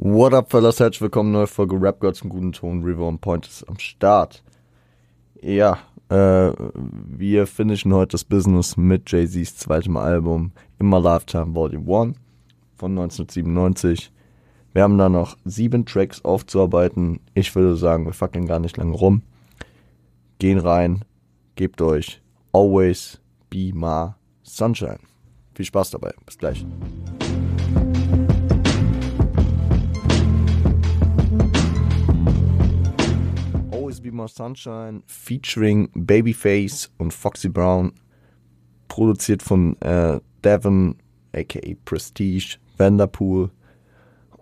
What up, fellas? Herzlich willkommen, neue Folge Rap Girls im guten Ton. River on Point ist am Start. Ja, äh, wir finishen heute das Business mit Jay-Z's zweitem Album Immer Lifetime Volume 1 von 1997. Wir haben da noch sieben Tracks aufzuarbeiten. Ich würde sagen, wir fackeln gar nicht lange rum. Gehen rein, gebt euch Always Be My Sunshine. Viel Spaß dabei. Bis gleich. Be My Sunshine featuring Babyface und Foxy Brown. Produziert von äh, Devon, aka Prestige, Vanderpool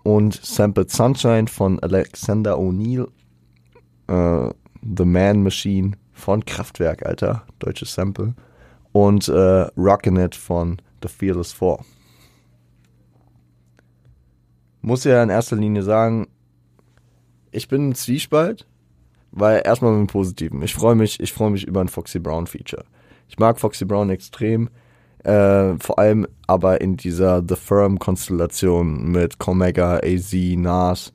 und Sampled Sunshine von Alexander O'Neill. Äh, The Man Machine von Kraftwerk, Alter. Deutsches Sample. Und äh, Rockin' It von The Fearless Four. Muss ja in erster Linie sagen, ich bin ein Zwiespalt, weil erstmal mit dem Positiven. Ich freue mich, ich freue mich über ein Foxy Brown Feature. Ich mag Foxy Brown extrem. Äh, vor allem aber in dieser The Firm-Konstellation mit Comega, AZ, Nas,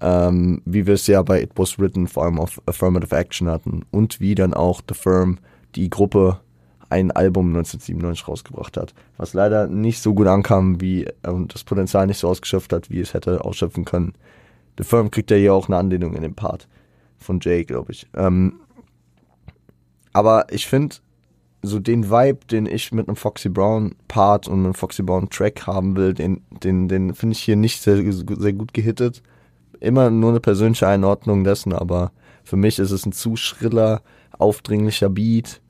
ähm, wie wir es ja bei It Was Written vor allem auf Affirmative Action hatten und wie dann auch The Firm, die Gruppe, ein Album 1997 rausgebracht hat, was leider nicht so gut ankam wie und das Potenzial nicht so ausgeschöpft hat, wie es hätte ausschöpfen können. The Firm kriegt ja hier auch eine Anlehnung in dem Part von Jay, glaube ich. Ähm, aber ich finde, so den Vibe, den ich mit einem Foxy Brown Part und einem Foxy Brown Track haben will, den, den, den finde ich hier nicht sehr, sehr gut gehittet. Immer nur eine persönliche Einordnung dessen, aber für mich ist es ein zu schriller, aufdringlicher Beat.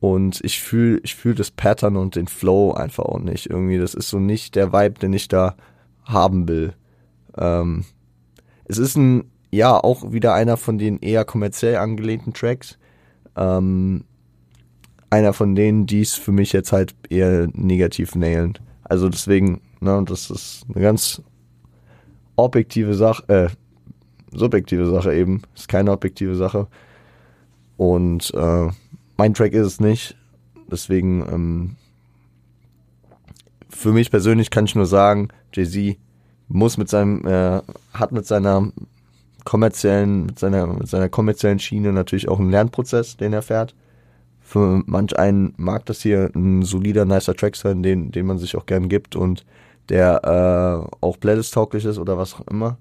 Und ich fühle ich fühl das Pattern und den Flow einfach auch nicht. Irgendwie, das ist so nicht der Vibe, den ich da haben will. Ähm, es ist ein, ja, auch wieder einer von den eher kommerziell angelehnten Tracks. Ähm, einer von denen, die es für mich jetzt halt eher negativ nailen. Also deswegen, ne, das ist eine ganz objektive Sache, äh, subjektive Sache eben. Ist keine objektive Sache. Und äh, mein Track ist es nicht. Deswegen, ähm, für mich persönlich kann ich nur sagen, Jay-Z muss mit seinem, äh, hat mit seiner kommerziellen, mit seiner, mit seiner kommerziellen Schiene natürlich auch einen Lernprozess, den er fährt für manch einen mag das hier ein solider, nicer Track sein, den, den man sich auch gern gibt und der äh, auch Playlist-tauglich ist oder was auch immer.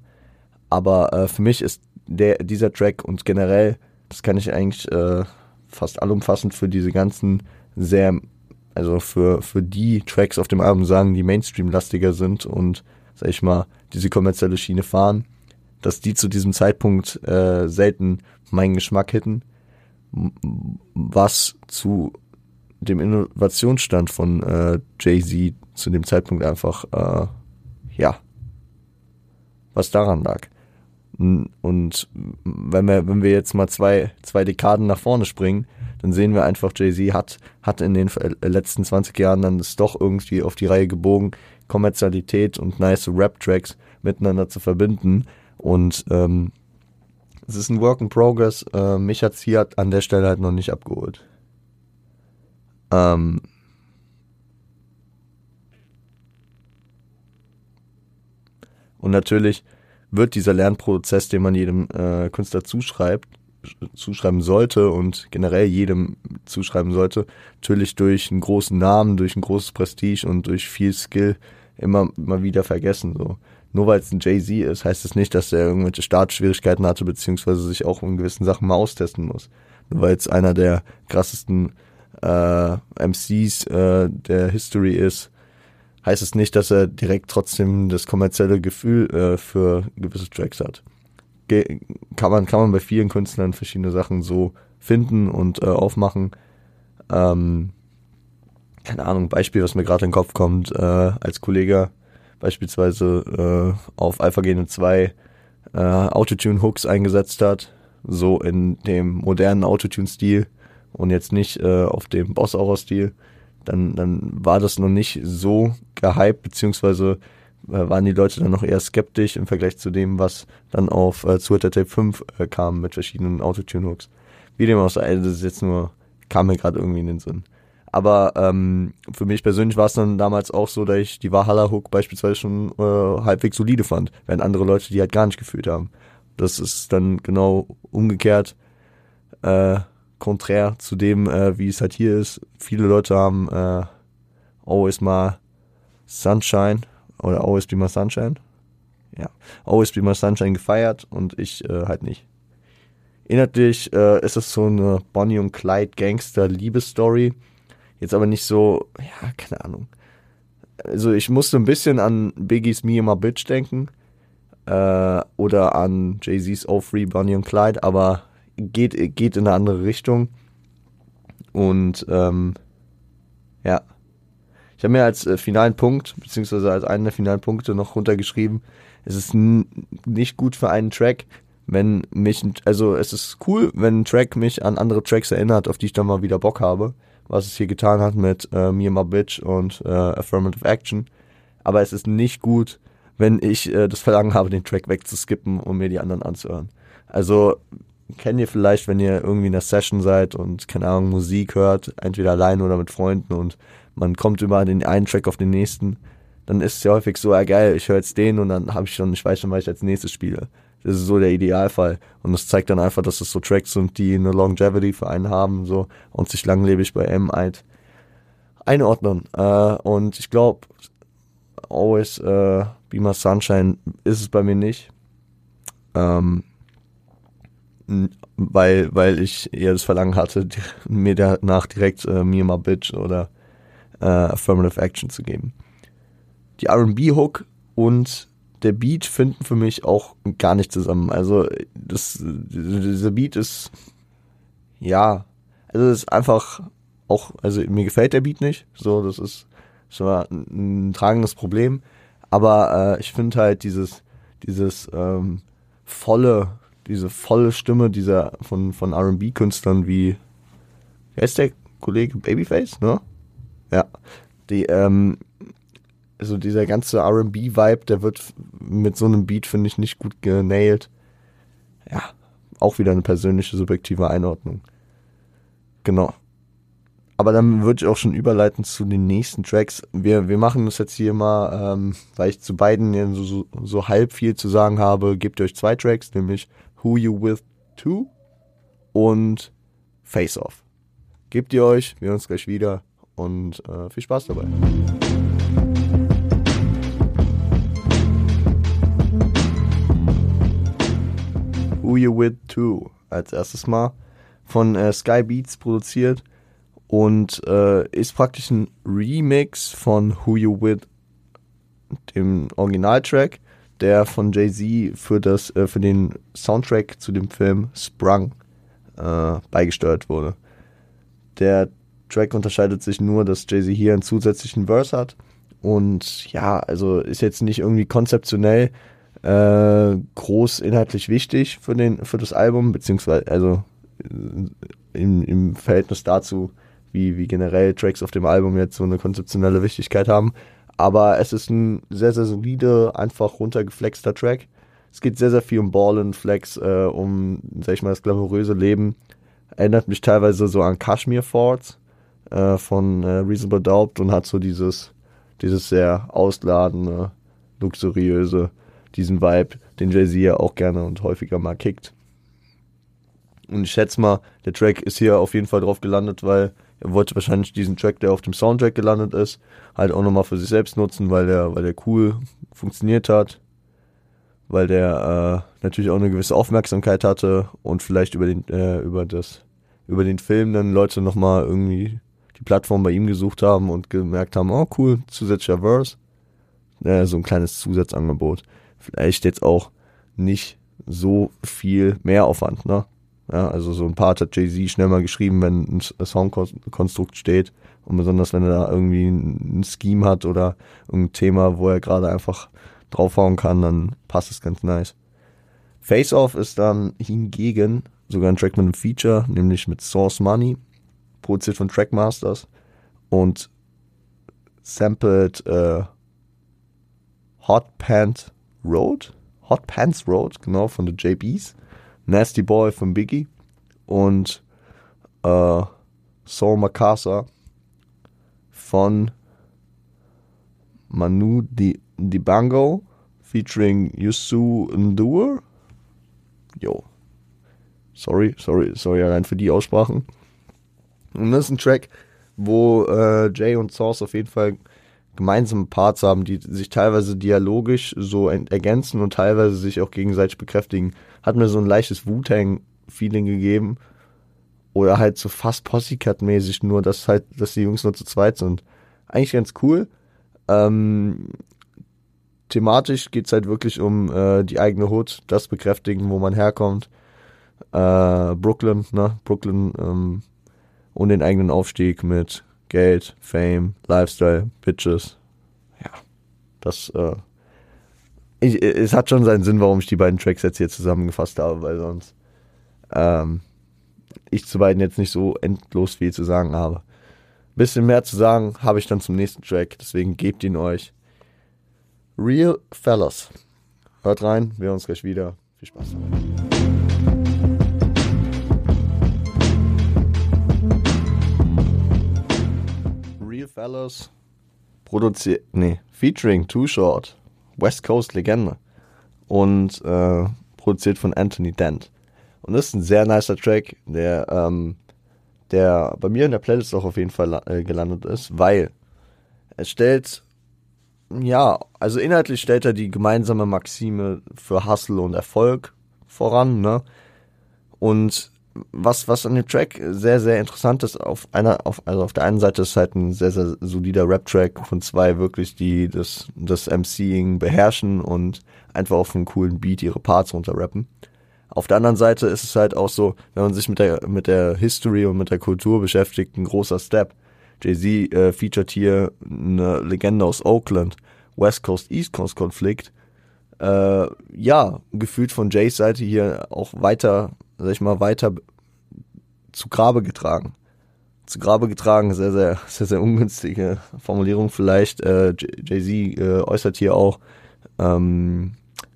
Aber äh, für mich ist der, dieser Track und generell, das kann ich eigentlich äh, fast allumfassend für diese ganzen sehr, also für, für die Tracks auf dem Album sagen, die Mainstream-lastiger sind und, sag ich mal, diese kommerzielle Schiene fahren, dass die zu diesem Zeitpunkt äh, selten meinen Geschmack hitten was zu dem Innovationsstand von äh, Jay-Z zu dem Zeitpunkt einfach, äh, ja, was daran lag. Und wenn wir, wenn wir jetzt mal zwei, zwei Dekaden nach vorne springen, dann sehen wir einfach, Jay-Z hat, hat in den letzten 20 Jahren dann es doch irgendwie auf die Reihe gebogen, Kommerzialität und nice Rap-Tracks miteinander zu verbinden. Und ähm, es ist ein Work in Progress. Äh, mich hat's hier an der Stelle halt noch nicht abgeholt. Ähm, und natürlich wird dieser Lernprozess, den man jedem äh, Künstler zuschreibt, zuschreiben sollte und generell jedem zuschreiben sollte, natürlich durch einen großen Namen, durch ein großes Prestige und durch viel Skill immer, immer wieder vergessen. So nur weil es ein Jay-Z ist, heißt es das nicht, dass er irgendwelche Startschwierigkeiten hatte, beziehungsweise sich auch in gewissen Sachen mal austesten muss. Nur weil es einer der krassesten äh, MCs äh, der History ist, heißt es nicht, dass er direkt trotzdem das kommerzielle Gefühl äh, für gewisse Tracks hat. Ge kann man, kann man bei vielen Künstlern verschiedene Sachen so finden und äh, aufmachen. Ähm, keine Ahnung, Beispiel, was mir gerade in den Kopf kommt, äh, als Kollege beispielsweise äh, auf Alpha Gene 2 äh, Autotune-Hooks eingesetzt hat, so in dem modernen Autotune-Stil und jetzt nicht äh, auf dem Boss-Aura-Stil, dann, dann war das noch nicht so gehypt, beziehungsweise äh, waren die Leute dann noch eher skeptisch im Vergleich zu dem, was dann auf äh, Twitter Tape 5 äh, kam mit verschiedenen Autotune-Hooks. Wie dem auch sei, das ist jetzt nur, kam mir gerade irgendwie in den Sinn. Aber ähm, für mich persönlich war es dann damals auch so, dass ich die Valhalla Hook beispielsweise schon äh, halbwegs solide fand, während andere Leute die halt gar nicht gefühlt haben. Das ist dann genau umgekehrt, äh, konträr zu dem, äh, wie es halt hier ist. Viele Leute haben äh, Always My Sunshine oder Always Be My Sunshine. Ja, Always Be My Sunshine gefeiert und ich äh, halt nicht. Inhaltlich äh, ist es so eine Bonnie und Clyde Gangster Liebesstory. Jetzt aber nicht so, ja, keine Ahnung. Also ich musste ein bisschen an Biggies Me and My Bitch denken. Äh, oder an Jay-Z's Oh Free Bonnie und Clyde, aber geht, geht in eine andere Richtung. Und ähm, ja. Ich habe mir als äh, finalen Punkt, beziehungsweise als einen der finalen Punkte noch runtergeschrieben, es ist nicht gut für einen Track, wenn mich, also es ist cool, wenn ein Track mich an andere Tracks erinnert, auf die ich dann mal wieder Bock habe, was es hier getan hat mit äh, Me and My Bitch und äh, Affirmative Action. Aber es ist nicht gut, wenn ich äh, das Verlangen habe, den Track wegzuskippen und mir die anderen anzuhören. Also kennt ihr vielleicht, wenn ihr irgendwie in der Session seid und keine Ahnung Musik hört, entweder allein oder mit Freunden und man kommt über den einen Track auf den nächsten, dann ist es ja häufig so, ja geil, ich höre jetzt den und dann habe ich schon, ich weiß schon, was ich als nächstes spiele. Das ist so der Idealfall. Und das zeigt dann einfach, dass es so Tracks sind, die eine Longevity für einen haben, so, und sich langlebig bei M halt einordnen. Äh, und ich glaube, Always äh, Be My Sunshine ist es bei mir nicht. Ähm, weil, weil ich eher das Verlangen hatte, mir danach direkt äh, Me My Bitch oder äh, Affirmative Action zu geben. Die RB-Hook und der Beat finden für mich auch gar nicht zusammen. Also das, dieser Beat ist ja, also ist einfach auch, also mir gefällt der Beat nicht. So, das ist mal ein, ein tragendes Problem. Aber äh, ich finde halt dieses, dieses ähm, volle, diese volle Stimme dieser von, von RB-Künstlern wie, wer ist der Kollege Babyface, ne? Ja. Die, ähm, also dieser ganze RB-Vibe, der wird mit so einem Beat, finde ich, nicht gut genailed. Ja, auch wieder eine persönliche, subjektive Einordnung. Genau. Aber dann würde ich auch schon überleiten zu den nächsten Tracks. Wir, wir machen das jetzt hier mal, ähm, weil ich zu beiden so, so, so halb viel zu sagen habe, gebt ihr euch zwei Tracks, nämlich Who You With 2 und Face Off. Gebt ihr euch, wir uns gleich wieder und äh, viel Spaß dabei. Who You With 2 als erstes Mal von äh, Sky Beats produziert und äh, ist praktisch ein Remix von Who You With, dem Originaltrack, der von Jay-Z für, äh, für den Soundtrack zu dem Film Sprung äh, beigesteuert wurde. Der Track unterscheidet sich nur, dass Jay-Z hier einen zusätzlichen Verse hat und ja, also ist jetzt nicht irgendwie konzeptionell äh, groß inhaltlich wichtig für den für das Album, beziehungsweise also im, im Verhältnis dazu, wie, wie generell Tracks auf dem Album jetzt so eine konzeptionelle Wichtigkeit haben. Aber es ist ein sehr, sehr solide, einfach runtergeflexter Track. Es geht sehr, sehr viel um Ball und Flex, äh, um, sag ich mal, das glamouröse Leben. Erinnert mich teilweise so an Kashmir Forts äh, von äh, Reasonable Doubt und hat so dieses, dieses sehr ausladende, luxuriöse diesen Vibe, den Jay-Z ja auch gerne und häufiger mal kickt. Und ich schätze mal, der Track ist hier auf jeden Fall drauf gelandet, weil er wollte wahrscheinlich diesen Track, der auf dem Soundtrack gelandet ist, halt auch nochmal für sich selbst nutzen, weil der, weil der cool funktioniert hat, weil der äh, natürlich auch eine gewisse Aufmerksamkeit hatte und vielleicht über den, äh, über das, über den Film dann Leute nochmal irgendwie die Plattform bei ihm gesucht haben und gemerkt haben, oh cool, zusätzlicher Verse. Äh, so ein kleines Zusatzangebot vielleicht jetzt auch nicht so viel Mehraufwand, ne? Ja, also so ein Part hat Jay-Z schnell mal geschrieben, wenn ein Songkonstrukt steht und besonders wenn er da irgendwie ein Scheme hat oder ein Thema, wo er gerade einfach draufhauen kann, dann passt es ganz nice. Face Off ist dann hingegen sogar ein Track mit einem Feature, nämlich mit Source Money, produziert von Trackmasters und sampled äh, Hot Pant Road, Hot Pants Road, genau, von The JBs, Nasty Boy von Biggie und äh, Saul Macassar von Manu Di Dibango featuring Yusu Ndur. Jo. Sorry, sorry, sorry allein für die Aussprachen. Und das ist ein Track, wo äh, Jay und Source auf jeden Fall gemeinsame Parts haben, die sich teilweise dialogisch so ergänzen und teilweise sich auch gegenseitig bekräftigen. Hat mir so ein leichtes Wu-Tang-Feeling gegeben. Oder halt so fast Possycat-mäßig, nur dass halt, dass die Jungs nur zu zweit sind. Eigentlich ganz cool. Ähm, thematisch geht's halt wirklich um äh, die eigene Hut, das bekräftigen, wo man herkommt. Äh, Brooklyn, ne? Brooklyn ähm, und den eigenen Aufstieg mit Geld, Fame, Lifestyle, Bitches. Ja, das äh, ich, es hat schon seinen Sinn, warum ich die beiden Tracks jetzt hier zusammengefasst habe, weil sonst ähm, ich zu beiden jetzt nicht so endlos viel zu sagen habe. Bisschen mehr zu sagen habe ich dann zum nächsten Track, deswegen gebt ihn euch. Real Fellas. Hört rein, wir hören uns gleich wieder. Viel Spaß dabei. Fellas produziert, nee, featuring Too Short, West Coast Legende und äh, produziert von Anthony Dent. Und das ist ein sehr nicer Track, der, ähm, der bei mir in der Playlist auch auf jeden Fall äh, gelandet ist, weil es stellt, ja, also inhaltlich stellt er die gemeinsame Maxime für Hustle und Erfolg voran, ne? Und was, was an dem Track sehr, sehr interessant ist, auf einer, auf, also auf der einen Seite ist halt ein sehr, sehr solider Rap-Track von zwei wirklich, die das, das MCing beherrschen und einfach auf einen coolen Beat ihre Parts runterrappen. Auf der anderen Seite ist es halt auch so, wenn man sich mit der, mit der History und mit der Kultur beschäftigt, ein großer Step. Jay-Z äh, featured hier eine Legende aus Oakland, West Coast, East Coast Konflikt. Äh, ja, gefühlt von Jays Seite hier auch weiter sag ich mal, weiter zu Grabe getragen. Zu Grabe getragen, sehr, sehr, sehr, sehr ungünstige Formulierung vielleicht. Äh, Jay-Z äh, äußert hier auch ähm,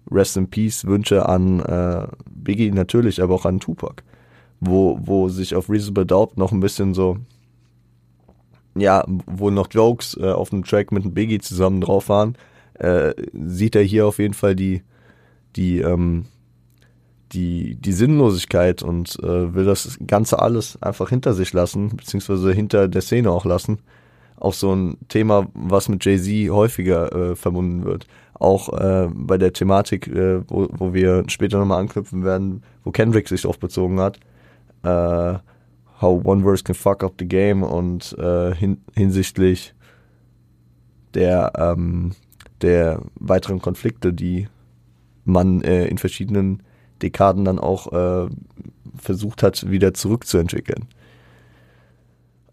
Rest in Peace Wünsche an äh, Biggie natürlich, aber auch an Tupac. Wo, wo sich auf Reasonable Doubt noch ein bisschen so, ja, wo noch Jokes äh, auf dem Track mit Biggie zusammen drauf waren, äh, sieht er hier auf jeden Fall die, die, ähm, die, die Sinnlosigkeit und äh, will das Ganze alles einfach hinter sich lassen, beziehungsweise hinter der Szene auch lassen. Auch so ein Thema, was mit Jay-Z häufiger äh, verbunden wird. Auch äh, bei der Thematik, äh, wo, wo wir später nochmal anknüpfen werden, wo Kendrick sich drauf bezogen hat. Äh, how one verse can fuck up the game und äh, hin, hinsichtlich der, ähm, der weiteren Konflikte, die man in verschiedenen Dekaden dann auch äh, versucht hat, wieder zurückzuentwickeln.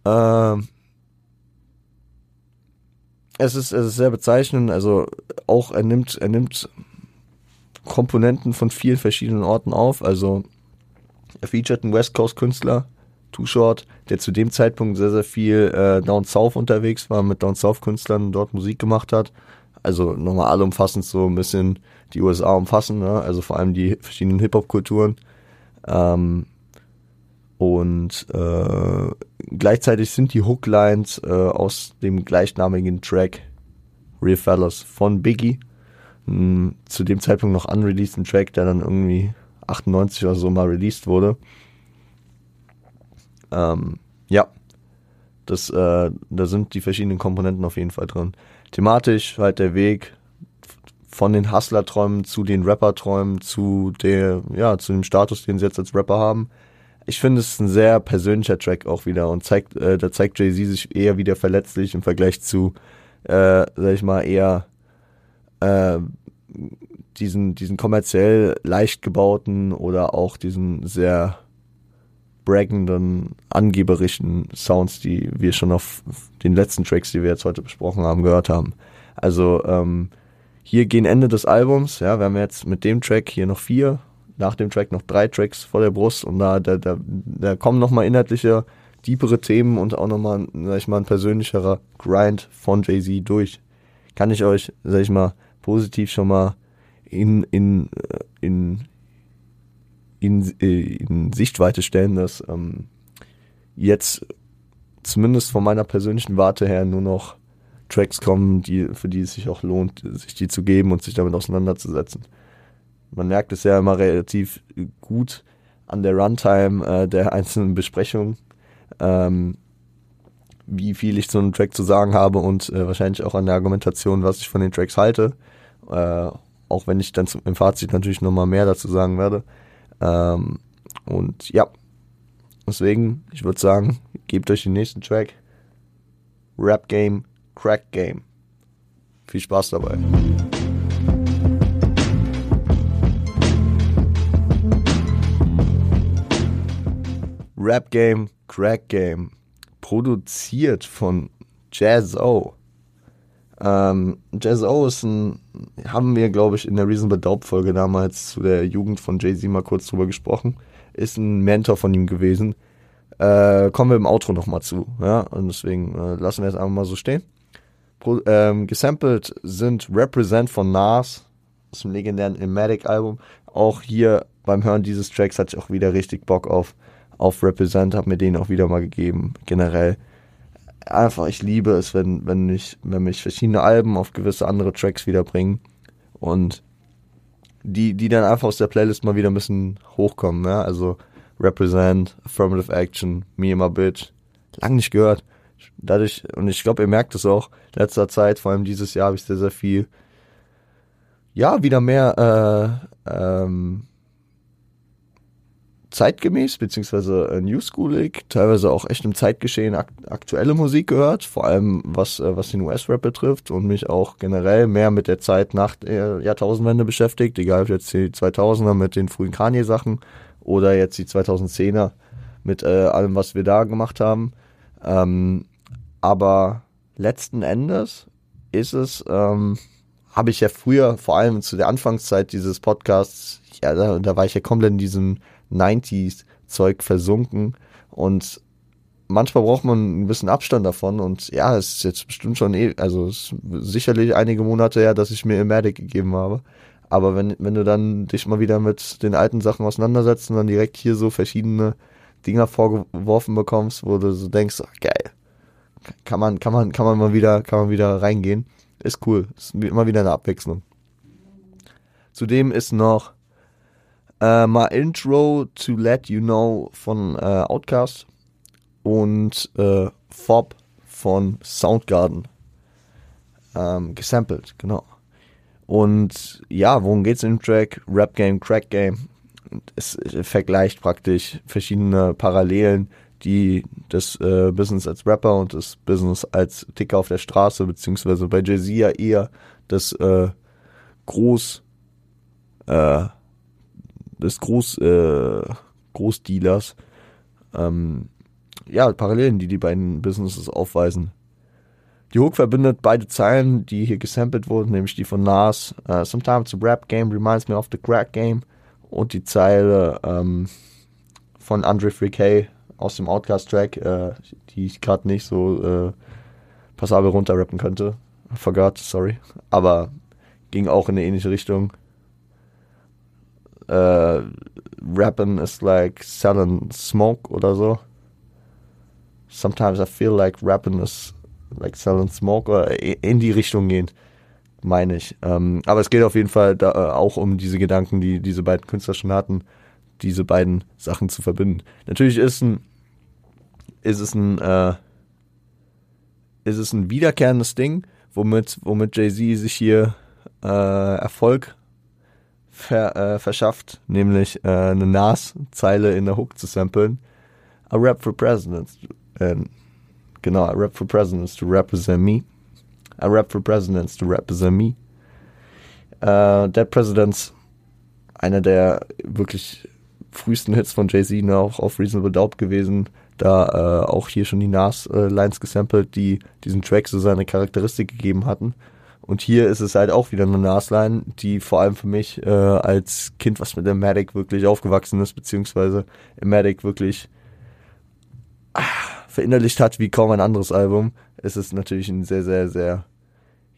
Ähm, es ist, es ist sehr bezeichnend, also auch er nimmt, er nimmt Komponenten von vielen verschiedenen Orten auf, also er featured einen West Coast Künstler, Too Short, der zu dem Zeitpunkt sehr, sehr viel äh, Down South unterwegs war, mit Down South Künstlern dort Musik gemacht hat. Also nochmal allumfassend so ein bisschen die USA umfassen, ne? also vor allem die verschiedenen Hip-Hop-Kulturen. Ähm, und äh, gleichzeitig sind die Hooklines äh, aus dem gleichnamigen Track Real Fellas von Biggie, mh, zu dem Zeitpunkt noch unreleased Track, der dann irgendwie 98 oder so mal released wurde. Ähm, ja, das, äh, da sind die verschiedenen Komponenten auf jeden Fall drin. Thematisch halt der Weg von den Hustler-Träumen zu den Rapper-Träumen, zu der, ja, zu dem Status, den sie jetzt als Rapper haben. Ich finde, es ist ein sehr persönlicher Track auch wieder und zeigt, äh, da zeigt Jay-Z sich eher wieder verletzlich im Vergleich zu, äh, sag ich mal, eher äh, diesen, diesen kommerziell leicht gebauten oder auch diesen sehr braggenden, angeberischen Sounds, die wir schon auf den letzten Tracks, die wir jetzt heute besprochen haben, gehört haben. Also ähm, hier gehen Ende des Albums, ja, wir haben jetzt mit dem Track hier noch vier, nach dem Track noch drei Tracks vor der Brust und da, da, da, da kommen nochmal inhaltliche, tiefere Themen und auch nochmal, sag ich mal, ein persönlicherer Grind von Jay-Z durch. Kann ich euch, sag ich mal, positiv schon mal in, in, äh, in, in, äh, in Sichtweite stellen, dass ähm, jetzt zumindest von meiner persönlichen Warte her nur noch Tracks kommen, die, für die es sich auch lohnt, sich die zu geben und sich damit auseinanderzusetzen. Man merkt es ja immer relativ gut an der Runtime äh, der einzelnen Besprechungen, ähm, wie viel ich zu einem Track zu sagen habe und äh, wahrscheinlich auch an der Argumentation, was ich von den Tracks halte. Äh, auch wenn ich dann zum, im Fazit natürlich nochmal mehr dazu sagen werde. Ähm, und ja, deswegen, ich würde sagen, gebt euch den nächsten Track. Rap Game, Crack Game. Viel Spaß dabei. Rap Game, Crack Game. Produziert von Jazz O. Ähm, Jazz O ist ein, haben wir, glaube ich, in der Reasonable Doubt Folge damals zu der Jugend von Jay-Z mal kurz drüber gesprochen. Ist ein Mentor von ihm gewesen. Äh, kommen wir im Outro nochmal zu. Ja, und deswegen äh, lassen wir es einfach mal so stehen. Ähm, gesampelt sind Represent von Nas aus dem legendären Imatic Album. Auch hier beim Hören dieses Tracks hatte ich auch wieder richtig Bock auf, auf Represent, hab mir den auch wieder mal gegeben. Generell einfach, ich liebe es, wenn, wenn, ich, wenn mich verschiedene Alben auf gewisse andere Tracks wiederbringen und die, die dann einfach aus der Playlist mal wieder ein bisschen hochkommen, ja, also Represent, Affirmative Action, Me and My Bitch, lang nicht gehört. Dadurch, und ich glaube, ihr merkt es auch, in letzter Zeit, vor allem dieses Jahr, habe ich sehr, sehr viel, ja, wieder mehr äh, ähm, zeitgemäß, beziehungsweise äh, newschoolig, teilweise auch echt im Zeitgeschehen ak aktuelle Musik gehört, vor allem was, äh, was den US-Rap betrifft und mich auch generell mehr mit der Zeit nach der Jahrtausendwende beschäftigt, egal ob jetzt die 2000er mit den frühen Kanye-Sachen oder jetzt die 2010er mit äh, allem, was wir da gemacht haben. Ähm, aber letzten Endes ist es, ähm, habe ich ja früher, vor allem zu der Anfangszeit dieses Podcasts, ja, da, da war ich ja komplett in diesem 90s-Zeug versunken. Und manchmal braucht man ein bisschen Abstand davon. Und ja, es ist jetzt bestimmt schon, eh, also es ist sicherlich einige Monate her, dass ich mir Imatic gegeben habe. Aber wenn, wenn du dann dich mal wieder mit den alten Sachen auseinandersetzt und dann direkt hier so verschiedene Dinger vorgeworfen bekommst, wo du so denkst, geil, kann man, kann man, kann man mal wieder, kann man wieder reingehen. Ist cool. Ist immer wieder eine Abwechslung. Zudem ist noch äh, My Intro to Let You Know von äh, Outcast und äh, Fob von Soundgarden ähm, gesampelt, genau. Und ja, worum geht's dem Track? Rap Game, Crack Game. Es vergleicht praktisch verschiedene Parallelen, die das äh, Business als Rapper und das Business als Ticker auf der Straße, beziehungsweise bei Jay-Z ja eher das äh, Groß, äh, des Groß, äh, Großdealers. Ähm, ja, Parallelen, die die beiden Businesses aufweisen. Die Hook verbindet beide Zeilen, die hier gesampelt wurden, nämlich die von Nas. Uh, Sometimes the rap game reminds me of the crack game. Und die Zeile ähm, von Andre 3K aus dem Outcast-Track, äh, die ich gerade nicht so äh, passabel runterrappen könnte. Forgot, sorry. Aber ging auch in eine ähnliche Richtung. Äh, Rappen is like selling smoke oder so. Sometimes I feel like rapping is like selling smoke oder in die Richtung gehend, meine ich. Ähm, aber es geht auf jeden Fall da, äh, auch um diese Gedanken, die diese beiden Künstler schon hatten, diese beiden Sachen zu verbinden. Natürlich ist ein, ist es ein, äh, ist es ein wiederkehrendes Ding, womit, womit Jay-Z sich hier äh, Erfolg ver, äh, verschafft, nämlich äh, eine Nas-Zeile in der Hook zu samplen. A rap for presidents. Äh, genau, I rap for presidents to represent me. I rap for presidents to represent me. Äh, Dead Presidents, einer der wirklich frühesten Hits von Jay-Z, auch auf Reasonable Doubt gewesen. Da äh, auch hier schon die Nas-Lines äh, gesampelt, die diesen Track so seine Charakteristik gegeben hatten. Und hier ist es halt auch wieder eine Nasline, die vor allem für mich äh, als Kind, was mit der Matic wirklich aufgewachsen ist, beziehungsweise Matic wirklich ach, verinnerlicht hat wie kaum ein anderes Album, ist es natürlich ein sehr, sehr, sehr,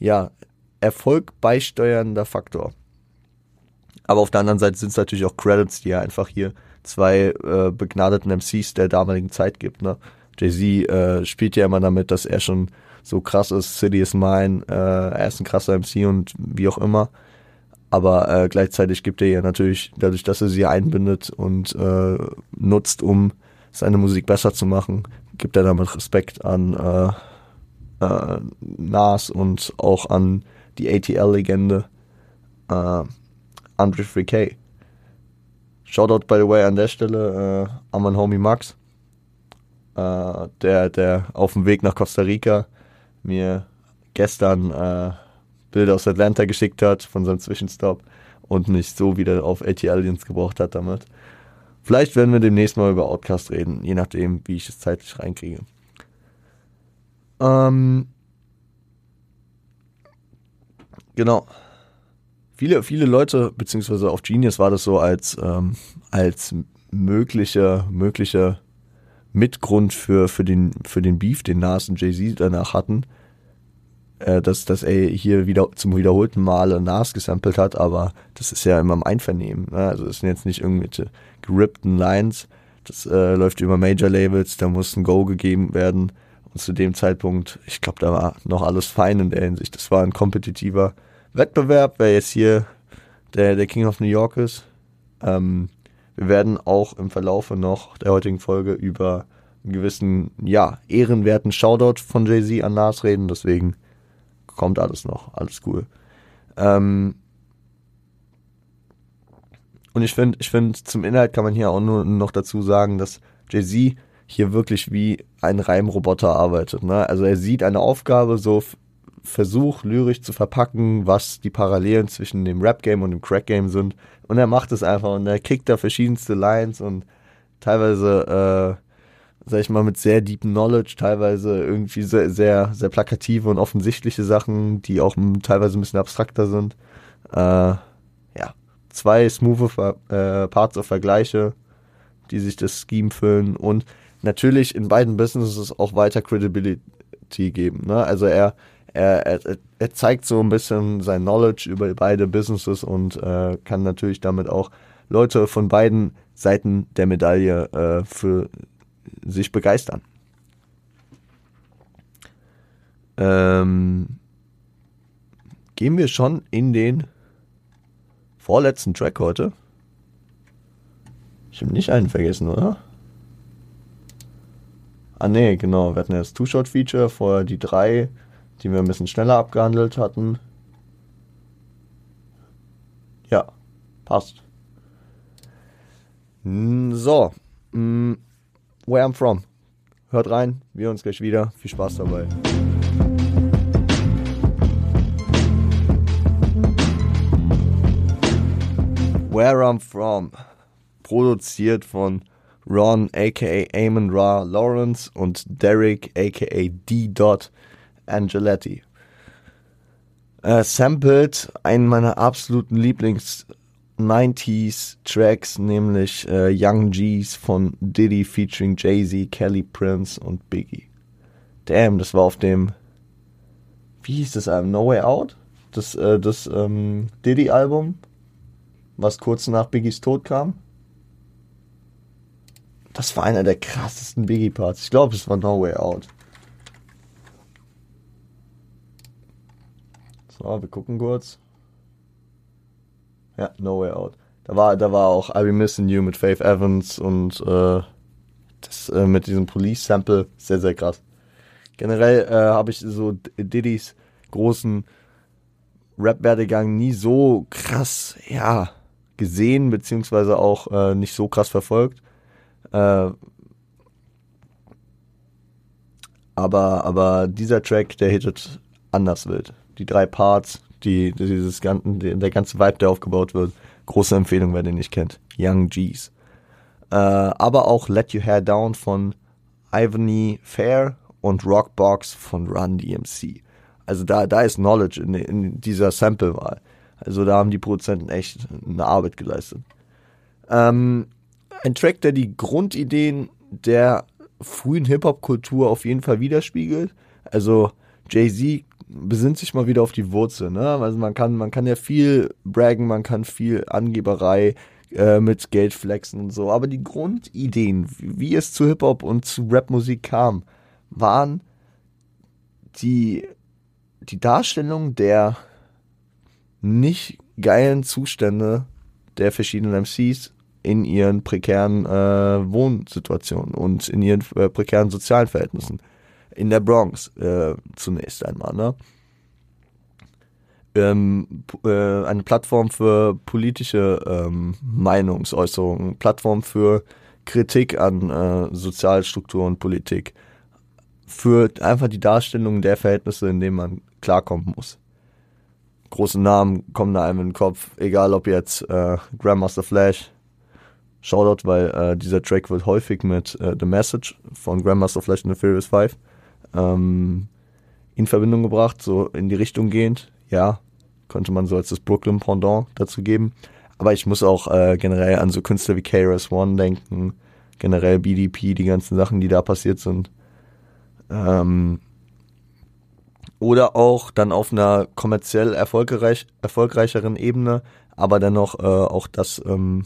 ja, Erfolg beisteuernder Faktor. Aber auf der anderen Seite sind es natürlich auch Credits, die er einfach hier zwei äh, begnadeten MCs der damaligen Zeit gibt, ne? Jay-Z äh, spielt ja immer damit, dass er schon so krass ist, City is mine, äh, er ist ein krasser MC und wie auch immer. Aber äh, gleichzeitig gibt er ja natürlich, dadurch, dass er sie einbindet und äh, nutzt, um seine Musik besser zu machen, gibt er damit Respekt an äh, äh, Nas und auch an die ATL-Legende äh, Andre 3K. Shoutout, by the way, an der Stelle äh, an meinen Homie Max, äh, der, der auf dem Weg nach Costa Rica mir gestern äh, Bilder aus Atlanta geschickt hat von seinem Zwischenstopp und mich so wieder auf AT Aliens gebraucht hat damit. Vielleicht werden wir demnächst mal über Outcast reden, je nachdem, wie ich es zeitlich reinkriege. Ähm, genau. Viele, viele Leute, beziehungsweise auf Genius war das so als, ähm, als mögliche, mögliche Mitgrund für, für, den, für den Beef, den Nas und Jay-Z danach hatten, äh, dass, dass er hier wieder zum wiederholten Male Nas gesampelt hat, aber das ist ja immer im Einvernehmen. Ne? Also das sind jetzt nicht irgendwelche gerippten Lines, das äh, läuft über Major Labels, da muss ein Go gegeben werden. Und zu dem Zeitpunkt, ich glaube, da war noch alles fein in der Hinsicht. Das war ein kompetitiver Wettbewerb, wer jetzt hier der, der King of New York ist. Ähm, wir werden auch im Verlaufe noch der heutigen Folge über einen gewissen, ja, ehrenwerten Shoutout von Jay-Z an Nas reden, deswegen kommt alles noch, alles cool. Ähm und ich finde, ich finde, zum Inhalt kann man hier auch nur noch dazu sagen, dass Jay-Z hier wirklich wie ein Reimroboter arbeitet. Ne? Also er sieht eine Aufgabe, so versucht lyrisch zu verpacken, was die Parallelen zwischen dem Rap-Game und dem Crack-Game sind. Und er macht es einfach und er kriegt da verschiedenste Lines und teilweise äh, sag ich mal, mit sehr deep Knowledge, teilweise irgendwie sehr, sehr, sehr plakative und offensichtliche Sachen, die auch teilweise ein bisschen abstrakter sind. Äh, ja, zwei smooth äh, Parts of Vergleiche, die sich das Scheme füllen und natürlich in beiden Businesses auch weiter Credibility geben. Ne? Also er, er, er, er zeigt so ein bisschen sein Knowledge über beide Businesses und äh, kann natürlich damit auch Leute von beiden Seiten der Medaille äh, für sich begeistern. Ähm, gehen wir schon in den vorletzten Track heute. Ich habe nicht einen vergessen, oder? Ah ne, genau. Wir hatten ja das Two-Shot-Feature, vorher die drei, die wir ein bisschen schneller abgehandelt hatten. Ja, passt. So. Mh. Where I'm From. Hört rein, wir uns gleich wieder. Viel Spaß dabei. Where I'm From. Produziert von Ron aka Amon Ra Lawrence und Derek aka D. Dot Angeletti. Äh, sampled einen meiner absoluten Lieblings- 90s Tracks, nämlich äh, Young G's von Diddy featuring Jay-Z, Kelly Prince und Biggie. Damn, das war auf dem, wie hieß das Album? No Way Out? Das, äh, das ähm, Diddy-Album, was kurz nach Biggies Tod kam. Das war einer der krassesten Biggie-Parts. Ich glaube, es war No Way Out. So, wir gucken kurz. Ja, No Way Out. Da war, da war auch I'll Be Missing You mit Faith Evans und äh, das äh, mit diesem Police-Sample sehr, sehr krass. Generell äh, habe ich so Diddy's großen Rap-Werdegang nie so krass, ja, gesehen, beziehungsweise auch äh, nicht so krass verfolgt. Äh, aber, aber dieser Track, der hittet anders wild. Die drei Parts, die, dieses ganzen, der ganze Vibe, der aufgebaut wird. Große Empfehlung, wer den nicht kennt. Young G's. Äh, aber auch Let Your Hair Down von Ivany Fair und Rockbox von Run DMC. Also da, da ist Knowledge in, in dieser Sample-Wahl. Also da haben die Produzenten echt eine Arbeit geleistet. Ähm, ein Track, der die Grundideen der frühen Hip-Hop-Kultur auf jeden Fall widerspiegelt. Also Jay-Z besinnt sich mal wieder auf die Wurzel, ne? Also man kann, man kann ja viel braggen, man kann viel Angeberei, äh, mit Geld flexen und so. Aber die Grundideen, wie es zu Hip-Hop und zu Rapmusik kam, waren die, die Darstellung der nicht geilen Zustände der verschiedenen MCs in ihren prekären äh, Wohnsituationen und in ihren äh, prekären sozialen Verhältnissen. In der Bronx äh, zunächst einmal. Ne? Ähm, äh, eine Plattform für politische ähm, Meinungsäußerungen, Plattform für Kritik an äh, und Politik, für einfach die Darstellung der Verhältnisse, in denen man klarkommen muss große Namen kommen da einem in den Kopf, egal ob jetzt äh, Grandmaster Flash, Shoutout, weil äh, dieser Track wird häufig mit äh, The Message von Grandmaster Flash in The Furious 5 ähm, in Verbindung gebracht, so in die Richtung gehend. Ja, könnte man so als das Brooklyn Pendant dazu geben. Aber ich muss auch äh, generell an so Künstler wie KRS One denken, generell BDP, die ganzen Sachen, die da passiert sind. Ähm, oder auch dann auf einer kommerziell erfolgreich, erfolgreicheren Ebene, aber dennoch äh, auch das ähm,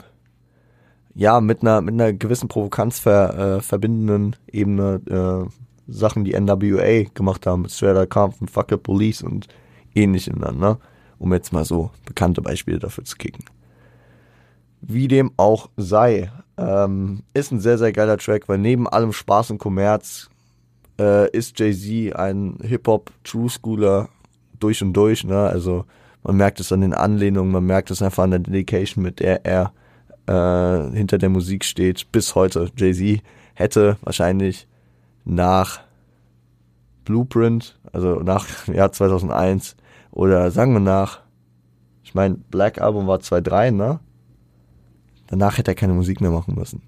ja mit einer mit einer gewissen Provokanz ver, äh, verbindenden Ebene äh, Sachen, die NWA gemacht haben, mit Straight Compton, Fuck Up Police und ähnlichem dann, ne? Um jetzt mal so bekannte Beispiele dafür zu kicken. Wie dem auch sei, ähm, ist ein sehr, sehr geiler Track, weil neben allem Spaß und Kommerz äh, ist Jay-Z ein Hip-Hop-True-Schooler durch und durch. Ne? Also man merkt es an den Anlehnungen, man merkt es einfach an der Dedication, mit der er äh, hinter der Musik steht, bis heute. Jay-Z hätte wahrscheinlich nach Blueprint, also nach Jahr 2001 oder sagen wir nach, ich meine, Black Album war 2003, ne? Danach hätte er keine Musik mehr machen müssen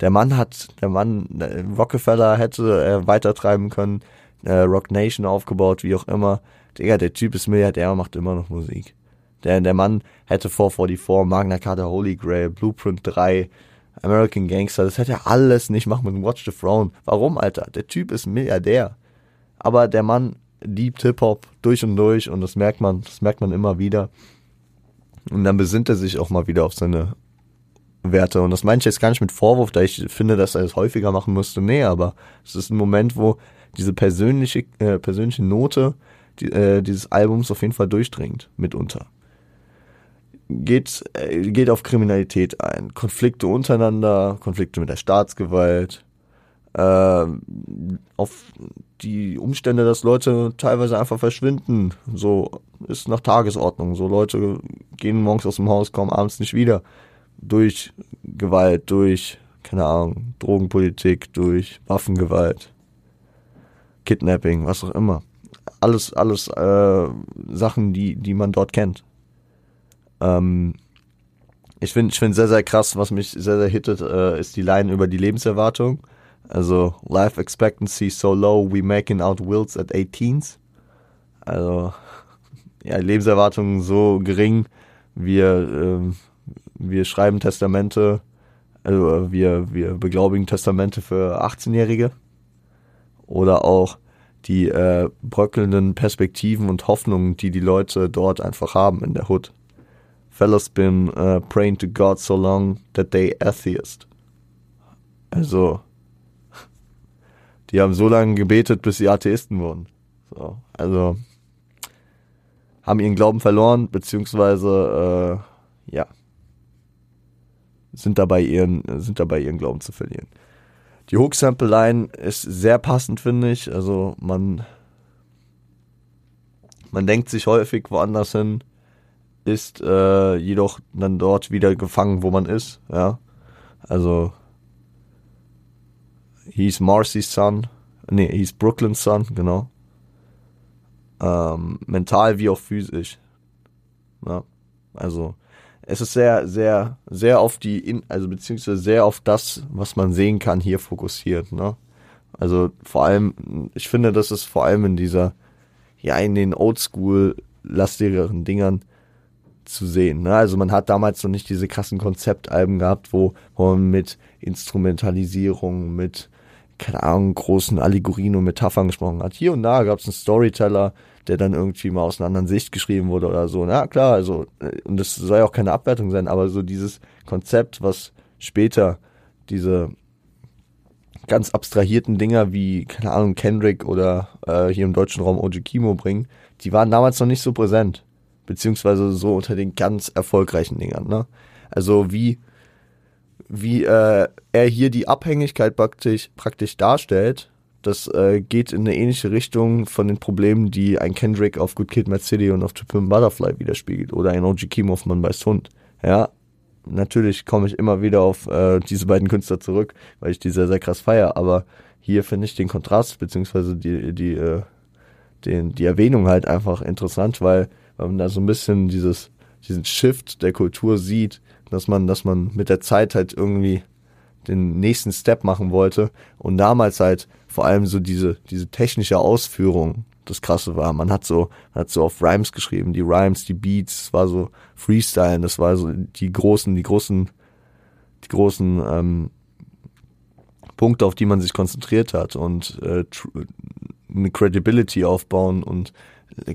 der Mann hat, der Mann, Rockefeller hätte äh, weitertreiben können, äh, Rock Nation aufgebaut, wie auch immer. Digga, der Typ ist Milliardär und macht immer noch Musik. Der, der Mann hätte 444, Magna Carta Holy Grail, Blueprint 3, American Gangster, das hätte er alles nicht machen mit Watch the Throne. Warum, Alter? Der Typ ist Milliardär. Aber der Mann liebt Hip-Hop durch und durch und das merkt man, das merkt man immer wieder. Und dann besinnt er sich auch mal wieder auf seine Werte. Und das meine ich jetzt gar nicht mit Vorwurf, da ich finde, dass er es häufiger machen müsste. Nee, aber es ist ein Moment, wo diese persönliche, äh, persönliche Note die, äh, dieses Albums auf jeden Fall durchdringt, mitunter. Geht, äh, geht auf Kriminalität ein, Konflikte untereinander, Konflikte mit der Staatsgewalt, äh, auf die Umstände, dass Leute teilweise einfach verschwinden. So ist nach Tagesordnung. So Leute gehen morgens aus dem Haus, kommen abends nicht wieder durch Gewalt, durch, keine Ahnung, Drogenpolitik, durch Waffengewalt, Kidnapping, was auch immer. Alles, alles äh, Sachen, die, die man dort kennt. Ähm, ich finde ich finde sehr, sehr krass, was mich sehr, sehr hittet, äh, ist die Line über die Lebenserwartung. Also, Life Expectancy so low, we making out wills at 18s. Also, ja, Lebenserwartung so gering, wir ähm, wir schreiben Testamente, also wir, wir beglaubigen Testamente für 18-Jährige oder auch die äh, bröckelnden Perspektiven und Hoffnungen, die die Leute dort einfach haben in der Hood. Fellas been uh, praying to God so long that they atheist. Also, die haben so lange gebetet, bis sie Atheisten wurden. So, also, haben ihren Glauben verloren, beziehungsweise, äh, ja, sind dabei ihren, sind dabei ihren Glauben zu verlieren. Die Hook-Sample-Line ist sehr passend, finde ich. Also man, man denkt sich häufig woanders hin, ist äh, jedoch dann dort wieder gefangen, wo man ist. Ja, also hieß Marcy's Son, nee, hieß Brooklyn's Son, genau. Ähm, mental wie auch physisch. Ja, also es ist sehr, sehr, sehr auf die, in, also beziehungsweise sehr auf das, was man sehen kann, hier fokussiert. Ne? Also vor allem, ich finde, das ist vor allem in dieser, ja, in den Oldschool-lastigeren Dingern zu sehen. Ne? Also man hat damals noch nicht diese krassen Konzeptalben gehabt, wo, wo man mit Instrumentalisierung, mit, keine Ahnung, großen Allegorien und Metaphern gesprochen hat. Hier und da gab es einen Storyteller, der dann irgendwie mal aus einer anderen Sicht geschrieben wurde oder so. Na klar, also, äh, und das soll ja auch keine Abwertung sein, aber so dieses Konzept, was später diese ganz abstrahierten Dinger wie, keine Ahnung, Kendrick oder äh, hier im deutschen Raum Oji Kimo bringen, die waren damals noch nicht so präsent. Beziehungsweise so unter den ganz erfolgreichen Dingern, ne? Also wie, wie äh, er hier die Abhängigkeit praktisch, praktisch darstellt, das äh, geht in eine ähnliche Richtung von den Problemen, die ein Kendrick auf Good Kid, Mad City und auf To Pimp Butterfly widerspiegelt oder ein OG Kimo auf Man beißt Hund. Ja, natürlich komme ich immer wieder auf äh, diese beiden Künstler zurück, weil ich die sehr, sehr krass feiere. Aber hier finde ich den Kontrast beziehungsweise die, die, äh, den, die Erwähnung halt einfach interessant, weil, man da so ein bisschen dieses, diesen Shift der Kultur sieht, dass man, dass man mit der Zeit halt irgendwie den nächsten Step machen wollte. Und damals halt vor allem so diese, diese technische Ausführung das Krasse war. Man hat so, hat so auf Rhymes geschrieben, die Rhymes, die Beats, war so Freestyle, das war so die großen, die großen, die großen ähm, Punkte, auf die man sich konzentriert hat. Und äh, eine Credibility aufbauen und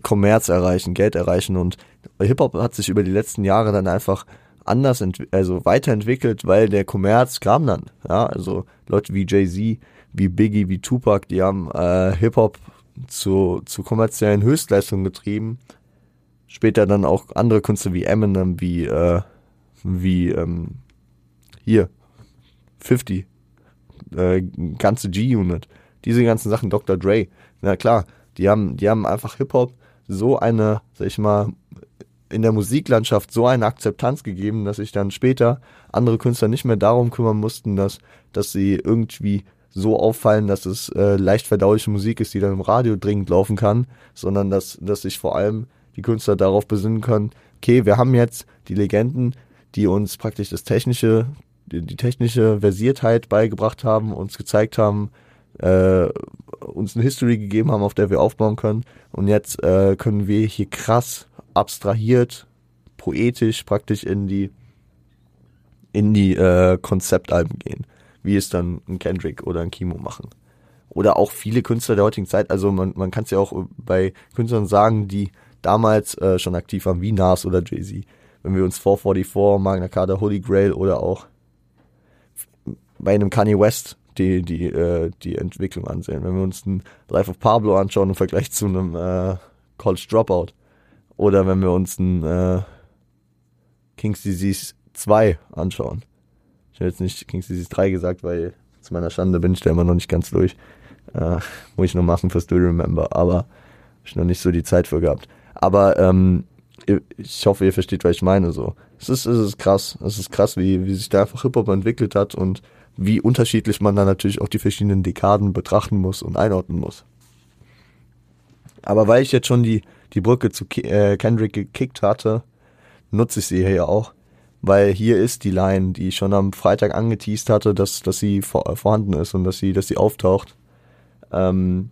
Kommerz erreichen, Geld erreichen und Hip-Hop hat sich über die letzten Jahre dann einfach anders, also weiterentwickelt, weil der Kommerz kam dann. Ja, also Leute wie Jay-Z, wie Biggie, wie Tupac, die haben äh, Hip-Hop zu, zu kommerziellen Höchstleistungen getrieben. Später dann auch andere Künstler wie Eminem, wie, äh, wie ähm, hier, 50, äh, ganze G-Unit, diese ganzen Sachen, Dr. Dre, na klar, die haben, die haben einfach Hip-Hop so eine, sag ich mal, in der Musiklandschaft so eine Akzeptanz gegeben, dass sich dann später andere Künstler nicht mehr darum kümmern mussten, dass, dass sie irgendwie so auffallen, dass es äh, leicht verdauliche Musik ist, die dann im Radio dringend laufen kann, sondern dass, dass sich vor allem die Künstler darauf besinnen können, okay, wir haben jetzt die Legenden, die uns praktisch das technische, die, die technische Versiertheit beigebracht haben, uns gezeigt haben, äh, uns eine History gegeben haben, auf der wir aufbauen können. Und jetzt äh, können wir hier krass abstrahiert, poetisch praktisch in die in die äh, Konzeptalben gehen wie es dann ein Kendrick oder ein Kimo machen. Oder auch viele Künstler der heutigen Zeit, also man, man kann es ja auch bei Künstlern sagen, die damals äh, schon aktiv waren, wie Nas oder Jay-Z. Wenn wir uns 444, Magna Carta, Holy Grail oder auch bei einem Kanye West die, die, äh, die Entwicklung ansehen. Wenn wir uns ein Life of Pablo anschauen im Vergleich zu einem äh, College Dropout. Oder wenn wir uns ein äh, King's Disease 2 anschauen habe jetzt nicht King's Disease 3 gesagt, weil zu meiner Schande bin ich da immer noch nicht ganz durch. Äh, muss ich noch machen fürs Do Remember, aber habe ich noch nicht so die Zeit für gehabt. Aber ähm, ich hoffe, ihr versteht, was ich meine. So, es ist, es ist krass. Es ist krass, wie, wie sich da einfach Hip Hop entwickelt hat und wie unterschiedlich man da natürlich auch die verschiedenen Dekaden betrachten muss und einordnen muss. Aber weil ich jetzt schon die die Brücke zu äh, Kendrick gekickt hatte, nutze ich sie hier auch weil hier ist die Line, die ich schon am Freitag angeteased hatte, dass, dass sie vor, vorhanden ist und dass sie, dass sie auftaucht. Ähm,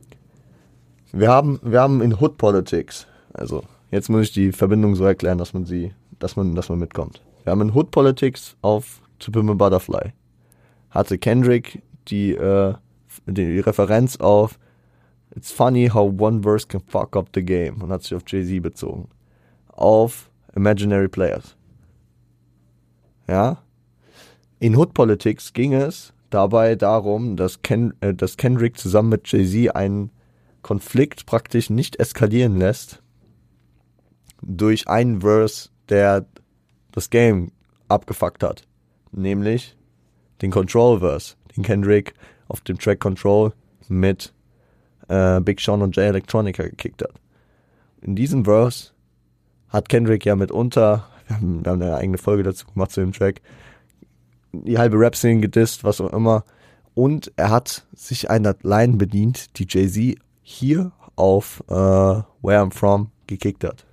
wir haben, wir haben in Hood Politics, also jetzt muss ich die Verbindung so erklären, dass man sie, dass man, dass man mitkommt. Wir haben in Hood Politics auf To Pimp Butterfly hatte Kendrick die, äh, die Referenz auf It's funny how one verse can fuck up the game und hat sich auf Jay-Z bezogen. Auf Imaginary Players. Ja. In Hood Politics ging es dabei darum, dass, Ken, äh, dass Kendrick zusammen mit Jay-Z einen Konflikt praktisch nicht eskalieren lässt durch einen Verse, der das Game abgefuckt hat. Nämlich den Control-Verse, den Kendrick auf dem Track Control mit äh, Big Sean und Jay Electronica gekickt hat. In diesem Verse hat Kendrick ja mitunter wir haben, wir haben eine eigene Folge dazu gemacht zu dem Track. Die halbe Rap-Szene gedisst, was auch immer. Und er hat sich einer Line bedient, die Jay-Z hier auf äh, Where I'm From gekickt hat.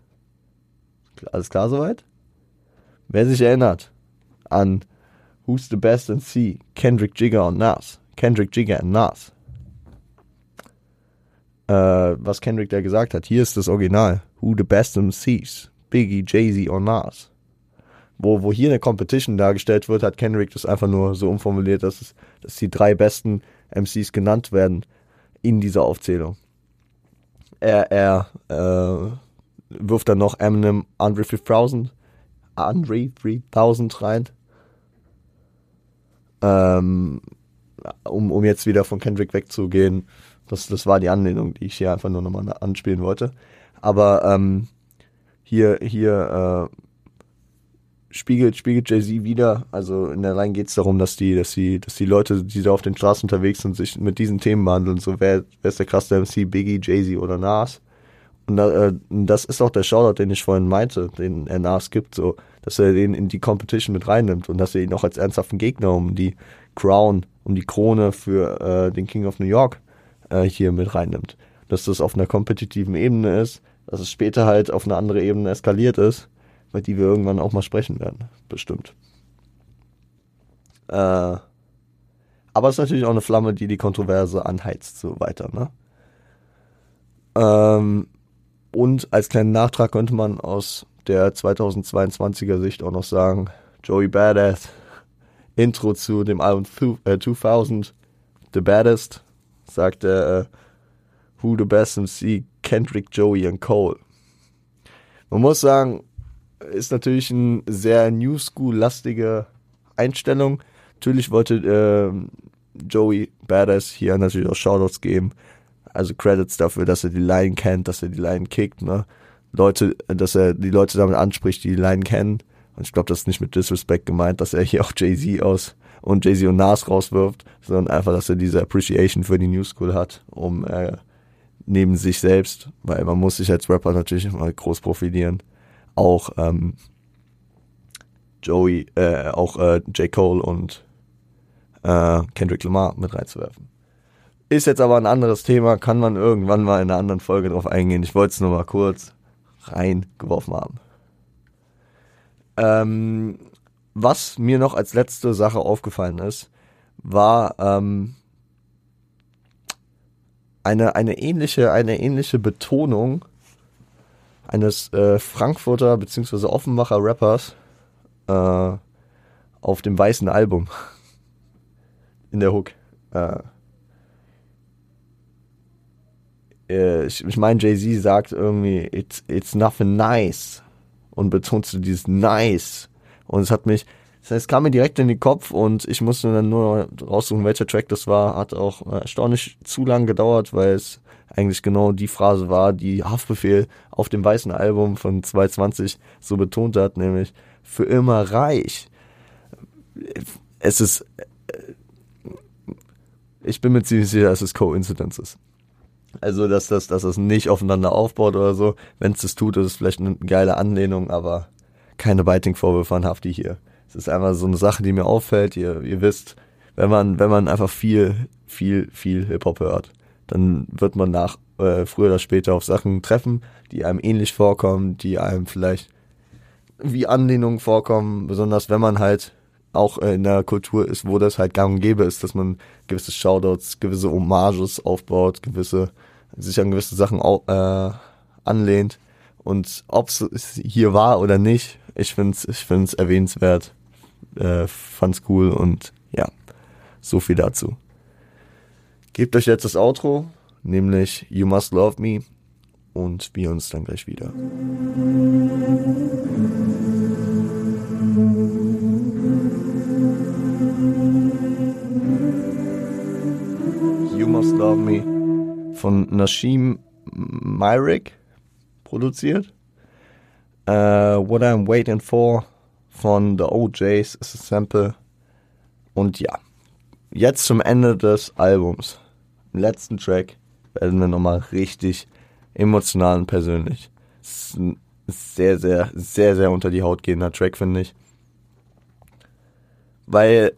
Alles klar soweit? Wer sich erinnert an Who's the Best in C, Kendrick Jigger und Nas. Kendrick Jigger und Nas. Äh, was Kendrick da gesagt hat, hier ist das Original. Who the Best in C's. Biggie, Jay-Z und Nas. Wo, wo hier eine Competition dargestellt wird, hat Kendrick das einfach nur so umformuliert, dass, es, dass die drei besten MCs genannt werden in dieser Aufzählung. er, er äh, wirft dann noch Eminem Andre 3000, Andre 3000 rein. Ähm, um, um jetzt wieder von Kendrick wegzugehen. Das, das war die Anlehnung, die ich hier einfach nur nochmal anspielen wollte. Aber ähm, hier, hier äh, spiegelt, spiegelt Jay-Z wieder. Also in der Line geht es darum, dass die, dass die, dass die Leute, die da auf den Straßen unterwegs sind, sich mit diesen Themen behandeln. So, wer, wer ist der krasse MC, Biggie, Jay-Z oder Nas? Und äh, das ist auch der Shoutout, den ich vorhin meinte, den er Nas gibt, so, dass er den in die Competition mit reinnimmt und dass er ihn auch als ernsthaften Gegner um die Crown, um die Krone für äh, den King of New York äh, hier mit reinnimmt. Dass das auf einer kompetitiven Ebene ist, dass es später halt auf eine andere Ebene eskaliert ist, bei die wir irgendwann auch mal sprechen werden, bestimmt. Äh, aber es ist natürlich auch eine Flamme, die die Kontroverse anheizt, so weiter, ne? Ähm, und als kleinen Nachtrag könnte man aus der 2022er Sicht auch noch sagen, Joey Badass, Intro zu dem Album 2000, äh, The Baddest, sagt er, äh, Who the Best MC, Kendrick, Joey und Cole. Man muss sagen, ist natürlich eine sehr New School-lastige Einstellung. Natürlich wollte äh, Joey Badass hier natürlich auch Shoutouts geben. Also Credits dafür, dass er die Line kennt, dass er die Line kickt, ne? Leute, dass er die Leute damit anspricht, die die Line kennen. Und ich glaube, das ist nicht mit Disrespect gemeint, dass er hier auch Jay-Z aus und Jay-Z und Nas rauswirft, sondern einfach, dass er diese Appreciation für die New School hat, um äh, neben sich selbst, weil man muss sich als Rapper natürlich mal groß profilieren, auch ähm, Joey, äh, auch äh, J. Cole und äh, Kendrick Lamar mit reinzuwerfen. Ist jetzt aber ein anderes Thema, kann man irgendwann mal in einer anderen Folge drauf eingehen. Ich wollte es nur mal kurz reingeworfen haben. Ähm, was mir noch als letzte Sache aufgefallen ist, war ähm, eine, eine ähnliche, eine ähnliche Betonung eines äh, Frankfurter bzw. Offenbacher Rappers äh, auf dem weißen Album in der Hook. Äh, äh, ich, ich meine, Jay-Z sagt irgendwie, it's, it's nothing nice. Und betont so dieses nice. Und es hat mich, das heißt, es kam mir direkt in den Kopf und ich musste dann nur raussuchen, welcher Track das war. Hat auch erstaunlich zu lang gedauert, weil es eigentlich genau die Phrase war, die Haftbefehl auf dem weißen Album von 220 so betont hat, nämlich für immer reich. Es ist, ich bin mir ziemlich sicher, dass es Coincidences. Also, dass das, dass das nicht aufeinander aufbaut oder so. Wenn es das tut, ist es vielleicht eine geile Anlehnung, aber keine Biting-Vorwürfe an Hafti hier. Es ist einfach so eine Sache, die mir auffällt. Ihr, ihr wisst, wenn man, wenn man einfach viel, viel, viel Hip-Hop hört, dann wird man nach, äh, früher oder später auf Sachen treffen, die einem ähnlich vorkommen, die einem vielleicht wie Anlehnungen vorkommen, besonders wenn man halt auch in der Kultur ist, wo das halt gang und gäbe ist, dass man gewisse Shoutouts, gewisse Hommages aufbaut, gewisse, sich an gewisse Sachen äh, anlehnt. Und ob es hier war oder nicht, ich finde es ich find's erwähnenswert. Äh, fand's cool und ja, so viel dazu. Gebt euch jetzt das Outro, nämlich You Must Love Me und wir uns dann gleich wieder. You Must Love Me von Nashim Myrick produziert. Uh, What I'm Waiting For von The OJs ist ein Sample. Und ja, jetzt zum Ende des Albums. Im letzten Track werden wir nochmal richtig emotional und persönlich. Es ist ein sehr, sehr, sehr, sehr unter die Haut gehender Track, finde ich. Weil,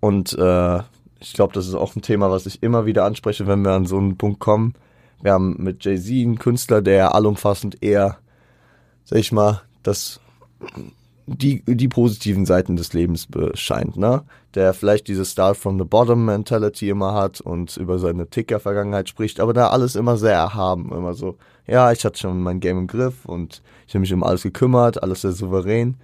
und äh, ich glaube, das ist auch ein Thema, was ich immer wieder anspreche, wenn wir an so einen Punkt kommen. Wir haben mit Jay-Z einen Künstler, der allumfassend eher, sag ich mal, das die, die positiven Seiten des Lebens bescheint, ne? Der vielleicht diese Start from the Bottom Mentality immer hat und über seine Ticker-Vergangenheit spricht, aber da alles immer sehr erhaben, immer so, ja, ich hatte schon mein Game im Griff und ich habe mich um alles gekümmert, alles sehr souverän.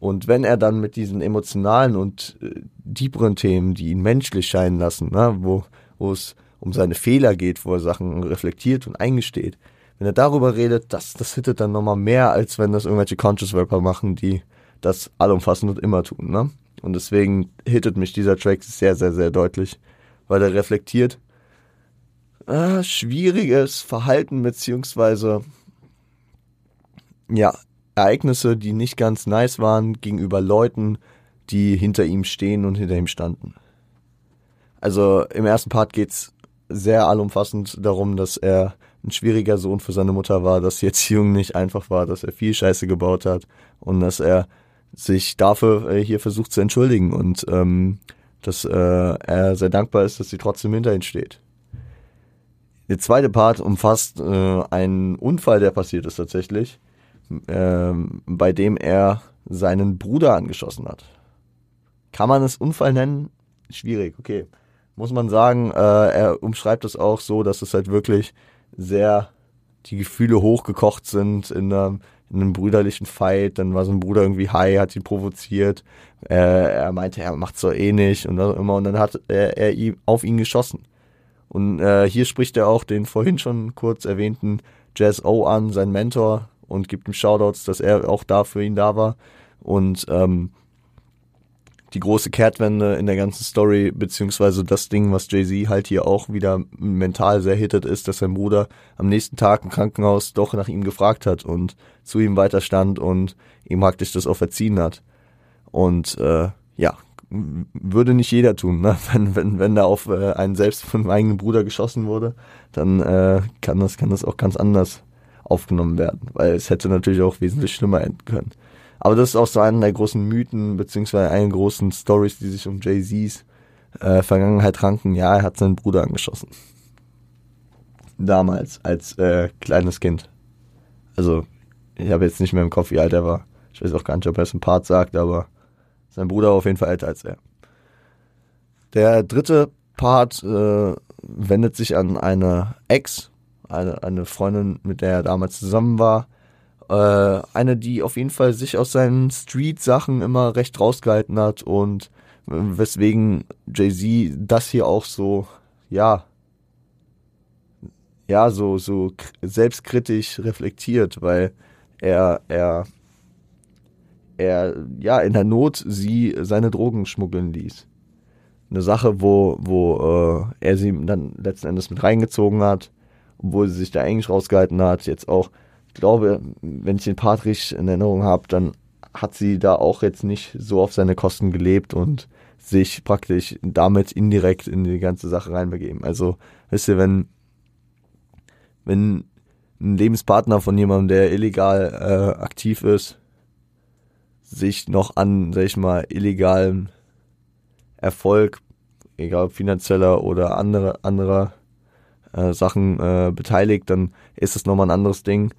Und wenn er dann mit diesen emotionalen und äh, tieferen Themen, die ihn menschlich scheinen lassen, ne, wo, wo es um seine Fehler geht, wo er Sachen reflektiert und eingesteht, wenn er darüber redet, das, das hittet dann nochmal mehr, als wenn das irgendwelche Conscious Rapper machen, die das allumfassend und immer tun, ne? Und deswegen hittet mich dieser Track sehr, sehr, sehr deutlich, weil er reflektiert äh, schwieriges Verhalten beziehungsweise ja, Ereignisse, die nicht ganz nice waren gegenüber Leuten, die hinter ihm stehen und hinter ihm standen. Also im ersten Part geht's sehr allumfassend darum, dass er ein schwieriger Sohn für seine Mutter war, dass die Erziehung nicht einfach war, dass er viel Scheiße gebaut hat und dass er sich dafür äh, hier versucht zu entschuldigen und ähm, dass äh, er sehr dankbar ist, dass sie trotzdem hinter ihm steht. Der zweite Part umfasst äh, einen Unfall, der passiert ist tatsächlich, äh, bei dem er seinen Bruder angeschossen hat. Kann man es Unfall nennen? Schwierig, okay. Muss man sagen, äh, er umschreibt es auch so, dass es halt wirklich sehr die Gefühle hochgekocht sind in einem, in einem brüderlichen Fight. Dann war sein Bruder irgendwie high, hat ihn provoziert. Äh, er meinte, er macht's so eh nicht und immer. Und dann hat er, er ihm auf ihn geschossen. Und äh, hier spricht er auch den vorhin schon kurz erwähnten Jazz O an, sein Mentor, und gibt ihm Shoutouts, dass er auch da für ihn da war. Und ähm, die große Kehrtwende in der ganzen Story, beziehungsweise das Ding, was Jay-Z halt hier auch wieder mental sehr hittet, ist, dass sein Bruder am nächsten Tag im Krankenhaus doch nach ihm gefragt hat und zu ihm weiterstand und ihm praktisch das auch verziehen hat. Und äh, ja, würde nicht jeder tun, ne? wenn, wenn, wenn da auf äh, einen selbst von einem eigenen Bruder geschossen wurde, dann äh, kann, das, kann das auch ganz anders aufgenommen werden, weil es hätte natürlich auch wesentlich schlimmer enden können. Aber das ist auch so einer der großen Mythen, beziehungsweise einer der großen Stories, die sich um Jay-Z's äh, Vergangenheit ranken. Ja, er hat seinen Bruder angeschossen. Damals, als äh, kleines Kind. Also, ich habe jetzt nicht mehr im Kopf, wie alt er war. Ich weiß auch gar nicht, ob er es im Part sagt, aber sein Bruder war auf jeden Fall älter als er. Der dritte Part äh, wendet sich an eine Ex, eine, eine Freundin, mit der er damals zusammen war, äh, eine, die auf jeden Fall sich aus seinen Street-Sachen immer recht rausgehalten hat und äh, weswegen Jay-Z das hier auch so, ja, ja, so, so selbstkritisch reflektiert, weil er, er, er, ja, in der Not sie seine Drogen schmuggeln ließ. Eine Sache, wo, wo äh, er sie dann letzten Endes mit reingezogen hat, obwohl sie sich da eigentlich rausgehalten hat, jetzt auch glaube, wenn ich den Part richtig in Erinnerung habe, dann hat sie da auch jetzt nicht so auf seine Kosten gelebt und sich praktisch damit indirekt in die ganze Sache reinbegeben. Also, wisst ihr, wenn, wenn ein Lebenspartner von jemandem, der illegal äh, aktiv ist, sich noch an, sag ich mal, illegalem Erfolg, egal finanzieller oder andere, anderer äh, Sachen äh, beteiligt, dann ist das nochmal ein anderes Ding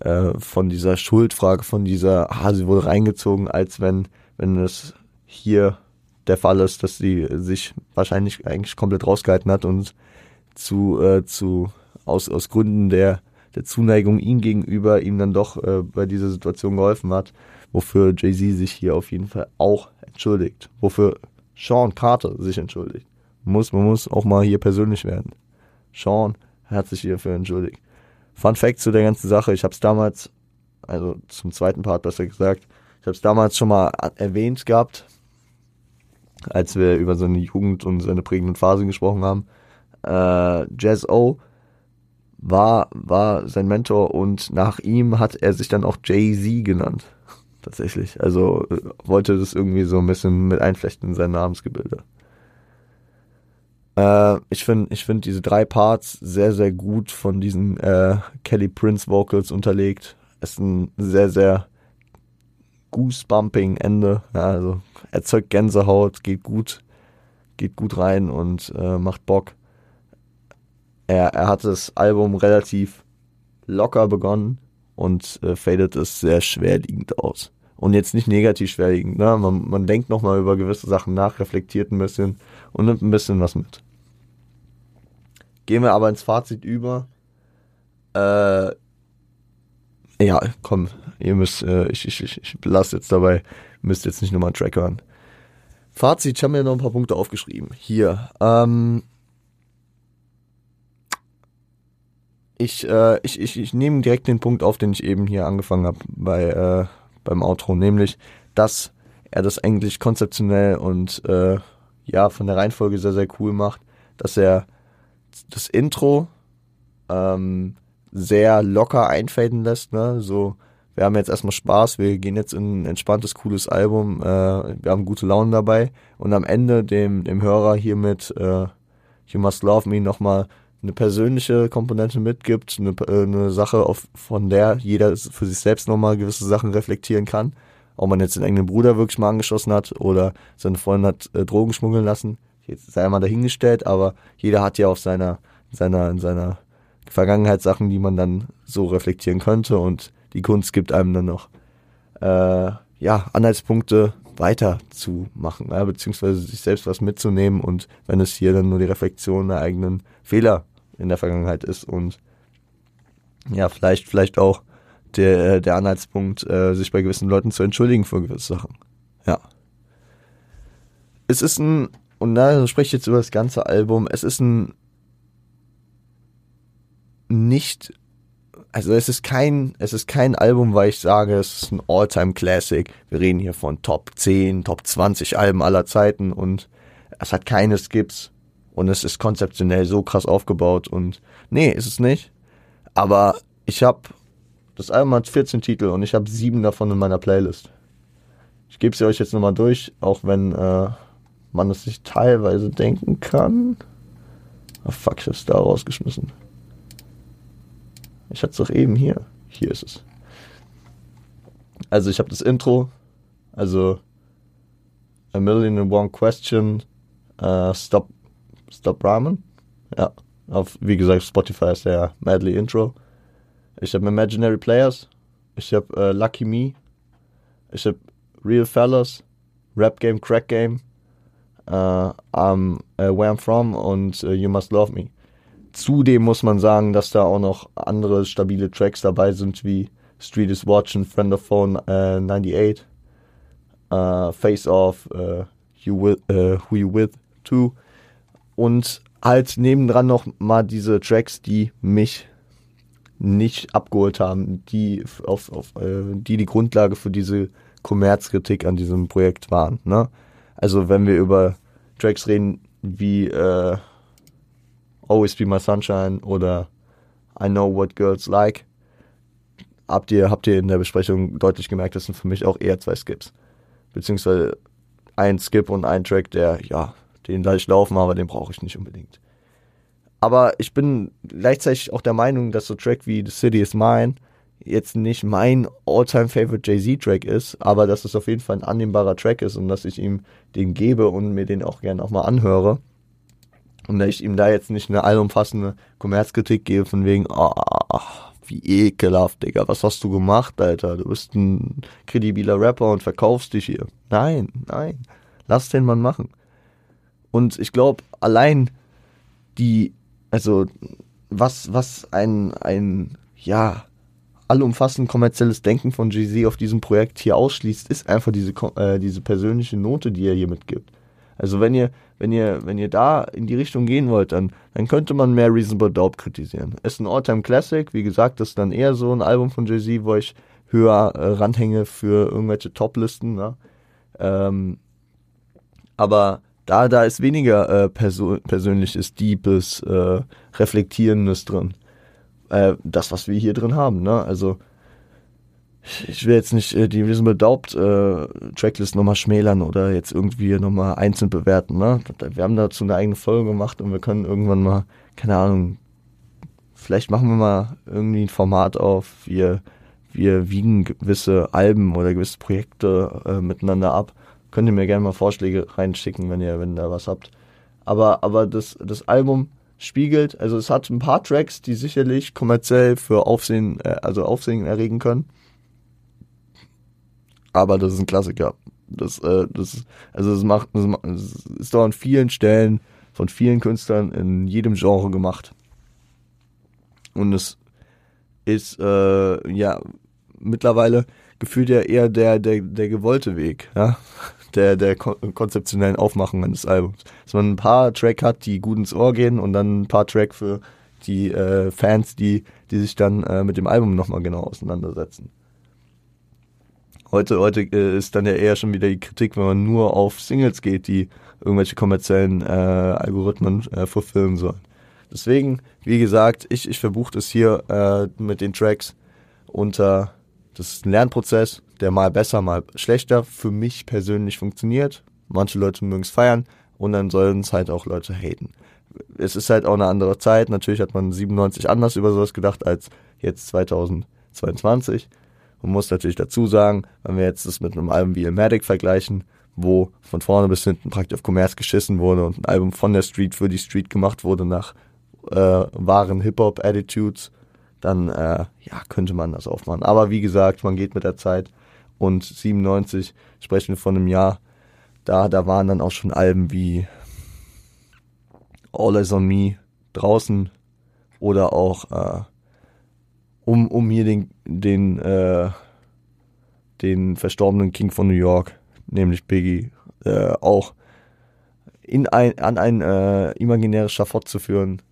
äh, von dieser Schuldfrage, von dieser, ah, sie wurde reingezogen, als wenn, wenn es hier der Fall ist, dass sie sich wahrscheinlich eigentlich komplett rausgehalten hat und zu, äh, zu aus, aus Gründen der, der Zuneigung ihm gegenüber ihm dann doch äh, bei dieser Situation geholfen hat, wofür Jay-Z sich hier auf jeden Fall auch entschuldigt, wofür Sean Carter sich entschuldigt. Muss, man muss auch mal hier persönlich werden. Sean hat sich hierfür entschuldigt. Fun Fact zu der ganzen Sache, ich habe es damals, also zum zweiten Part besser gesagt, ich habe es damals schon mal erwähnt gehabt, als wir über seine Jugend und seine prägenden Phasen gesprochen haben. Äh, Jazz O war, war sein Mentor und nach ihm hat er sich dann auch Jay-Z genannt. Tatsächlich. Also äh, wollte das irgendwie so ein bisschen mit einflechten in sein Namensgebilde. Äh, ich finde ich find diese drei Parts sehr, sehr gut von diesen äh, Kelly Prince Vocals unterlegt. Es ist ein sehr, sehr goosebumping Ende. Ja, also erzeugt Gänsehaut, geht gut, geht gut rein und äh, macht Bock. Er, er hat das Album relativ locker begonnen und äh, fadet es sehr schwerliegend aus. Und jetzt nicht negativ schwerliegend. Ne? Man, man denkt nochmal über gewisse Sachen nach, reflektiert ein bisschen und nimmt ein bisschen was mit. Gehen wir aber ins Fazit über. Äh, ja, komm, ihr müsst, äh, ich, ich, ich, ich lasse jetzt dabei, müsst jetzt nicht nochmal einen Track hören. Fazit, ich habe mir noch ein paar Punkte aufgeschrieben. Hier, ähm, ich, äh, ich, ich, ich nehme direkt den Punkt auf, den ich eben hier angefangen habe bei, äh, beim Outro, nämlich, dass er das eigentlich konzeptionell und äh, ja, von der Reihenfolge sehr, sehr cool macht, dass er das Intro ähm, sehr locker einfaden lässt, ne? So, wir haben jetzt erstmal Spaß, wir gehen jetzt in ein entspanntes, cooles Album, äh, wir haben gute Laune dabei und am Ende dem, dem Hörer hiermit äh, You Must Love Me nochmal eine persönliche Komponente mitgibt, eine, äh, eine Sache, auf, von der jeder für sich selbst nochmal gewisse Sachen reflektieren kann. Ob man jetzt den eigenen Bruder wirklich mal angeschossen hat oder seine Freundin hat äh, Drogen schmuggeln lassen, jetzt sei mal dahingestellt, aber jeder hat ja auf seiner, seiner, in seiner Vergangenheit Sachen, die man dann so reflektieren könnte und die Kunst gibt einem dann noch äh, ja, Anhaltspunkte weiterzumachen, ja, beziehungsweise sich selbst was mitzunehmen und wenn es hier dann nur die Reflexion der eigenen Fehler in der Vergangenheit ist und ja, vielleicht, vielleicht auch der, der Anhaltspunkt, äh, sich bei gewissen Leuten zu entschuldigen für gewisse Sachen. Ja. Es ist ein, und da spreche ich jetzt über das ganze Album, es ist ein nicht also es ist kein, es ist kein Album, weil ich sage, es ist ein All-Time Classic. Wir reden hier von Top 10, Top 20 Alben aller Zeiten und es hat keine Skips und es ist konzeptionell so krass aufgebaut und nee, ist es nicht. Aber ich habe, das Album hat 14 Titel und ich habe sieben davon in meiner Playlist. Ich gebe sie euch jetzt nochmal durch, auch wenn äh, man es sich teilweise denken kann. Ah fuck, ich hab's da rausgeschmissen. Ich hatte es doch eben hier. Hier ist es. Also ich habe das Intro, also A Million and One Question, uh, Stop, Stop Ramen. Ja, auf, wie gesagt, Spotify ist der Madly Intro. Ich habe Imaginary Players. Ich habe uh, Lucky Me. Ich habe Real Fellas, Rap Game, Crack Game, uh, um, uh, Where I'm From und uh, You Must Love Me. Zudem muss man sagen, dass da auch noch andere stabile Tracks dabei sind, wie Street is Watching, Friend of Phone äh, 98, äh, Face Off, äh, you with, äh, Who You With 2 und halt nebendran noch mal diese Tracks, die mich nicht abgeholt haben, die auf, auf äh, die die Grundlage für diese Kommerzkritik an diesem Projekt waren. Ne? Also wenn wir über Tracks reden wie äh, Always Be My Sunshine oder I Know What Girls Like. Habt ihr, habt ihr in der Besprechung deutlich gemerkt, das sind für mich auch eher zwei Skips. Beziehungsweise ein Skip und ein Track, der, ja, den da ich laufen, aber den brauche ich nicht unbedingt. Aber ich bin gleichzeitig auch der Meinung, dass so Track wie The City is Mine jetzt nicht mein all-time favorite Jay-Z-Track ist, aber dass es auf jeden Fall ein annehmbarer Track ist und dass ich ihm den gebe und mir den auch gerne auch mal anhöre. Und dass ich ihm da jetzt nicht eine allumfassende Kommerzkritik gebe, von wegen, oh, wie ekelhaft, Digga, was hast du gemacht, Alter? Du bist ein kredibiler Rapper und verkaufst dich hier. Nein, nein. Lass den Mann machen. Und ich glaube, allein die, also, was, was ein, ein, ja, allumfassend kommerzielles Denken von Jay-Z auf diesem Projekt hier ausschließt, ist einfach diese, äh, diese persönliche Note, die er hier mitgibt. Also wenn ihr, wenn ihr, wenn ihr da in die Richtung gehen wollt, dann, dann könnte man mehr Reasonable Doubt kritisieren. Ist ein All-Time Classic, wie gesagt, das ist dann eher so ein Album von Jay-Z, wo ich höher äh, ranhänge für irgendwelche Top-Listen. Ne? Ähm, aber da, da ist weniger äh, persönliches, deepes, äh, reflektierendes drin. Äh, das, was wir hier drin haben. Ne? Also ich will jetzt nicht äh, die Reasonable Doubt äh, Tracklist nochmal schmälern oder jetzt irgendwie nochmal einzeln bewerten. Ne? Wir haben dazu eine eigene Folge gemacht und wir können irgendwann mal, keine Ahnung, vielleicht machen wir mal irgendwie ein Format auf, wir, wir wiegen gewisse Alben oder gewisse Projekte äh, miteinander ab. Könnt ihr mir gerne mal Vorschläge reinschicken, wenn ihr, wenn ihr da was habt. Aber, aber das, das Album spiegelt, also es hat ein paar Tracks, die sicherlich kommerziell für Aufsehen, äh, also Aufsehen erregen können aber das ist ein Klassiker. Das, äh, das, also es macht, das ist doch an vielen Stellen von vielen Künstlern in jedem Genre gemacht. Und es ist äh, ja mittlerweile gefühlt ja eher der, der, der gewollte Weg, ja, der, der konzeptionellen Aufmachung eines Albums. Dass man ein paar Track hat, die gut ins Ohr gehen und dann ein paar Track für die äh, Fans, die, die sich dann äh, mit dem Album nochmal genau auseinandersetzen. Heute, heute äh, ist dann ja eher schon wieder die Kritik, wenn man nur auf Singles geht, die irgendwelche kommerziellen äh, Algorithmen äh, verfilmen sollen. Deswegen, wie gesagt, ich, ich verbuche das hier äh, mit den Tracks unter, das ist ein Lernprozess, der mal besser, mal schlechter für mich persönlich funktioniert. Manche Leute mögen es feiern und dann sollen es halt auch Leute haten. Es ist halt auch eine andere Zeit. Natürlich hat man 97 anders über sowas gedacht als jetzt 2022. Man muss natürlich dazu sagen, wenn wir jetzt das mit einem Album wie Ilmatic vergleichen, wo von vorne bis hinten praktisch auf Commerz geschissen wurde und ein Album von der Street für die Street gemacht wurde nach äh, wahren Hip-Hop-Attitudes, dann äh, ja, könnte man das aufmachen. Aber wie gesagt, man geht mit der Zeit und 97 sprechen wir von einem Jahr, da, da waren dann auch schon Alben wie All Eyes on Me draußen oder auch äh, um, um hier den, den, äh, den verstorbenen King von New York, nämlich Biggie, äh, auch in ein, an ein äh, imaginäres Schafott zu führen,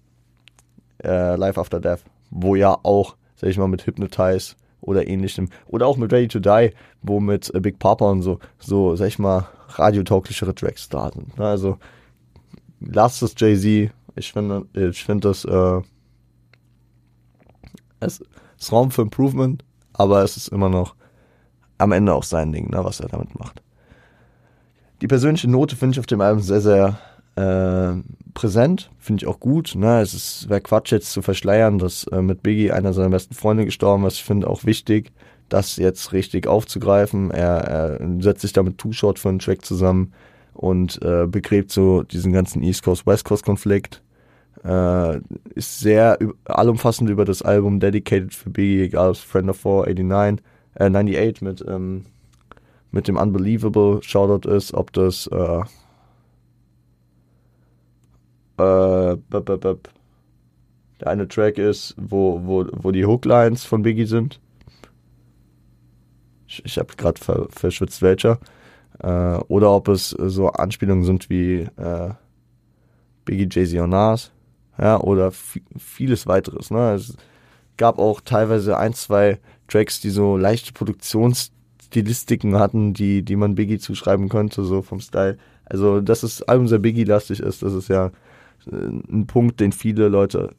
äh, Life After Death, wo ja auch, sag ich mal, mit Hypnotize oder ähnlichem, oder auch mit Ready to Die, wo mit äh, Big Papa und so, so, sag ich mal, radiotauglichere Tracks da sind. Ne? Also, lasst es Jay-Z, ich finde, ich finde das, äh, es ist Raum für Improvement, aber es ist immer noch am Ende auch sein Ding, ne, was er damit macht. Die persönliche Note finde ich auf dem Album sehr, sehr äh, präsent, finde ich auch gut. Ne? Es wäre Quatsch jetzt zu verschleiern, dass äh, mit Biggie einer seiner besten Freunde gestorben ist. Ich finde auch wichtig, das jetzt richtig aufzugreifen. Er, er setzt sich da mit Two Short für einen Track zusammen und äh, begräbt so diesen ganzen East Coast-West Coast-Konflikt. Äh, ist sehr allumfassend über das Album Dedicated für Biggie, egal ob Friend of 489, äh, 98 mit, ähm, mit dem Unbelievable Shoutout ist, ob das äh, äh, der eine Track ist, wo, wo, wo die Hooklines von Biggie sind. Ich, ich habe gerade ver, verschwitzt welcher. Äh, oder ob es so Anspielungen sind wie äh, Biggie, Jay-Z und Nas. Ja, oder vieles weiteres. Ne? Es gab auch teilweise ein, zwei Tracks, die so leichte Produktionsstilistiken hatten, die, die man Biggie zuschreiben könnte, so vom Style. Also, dass das Album sehr Biggie-lastig ist, das ist ja ein Punkt, den viele Leute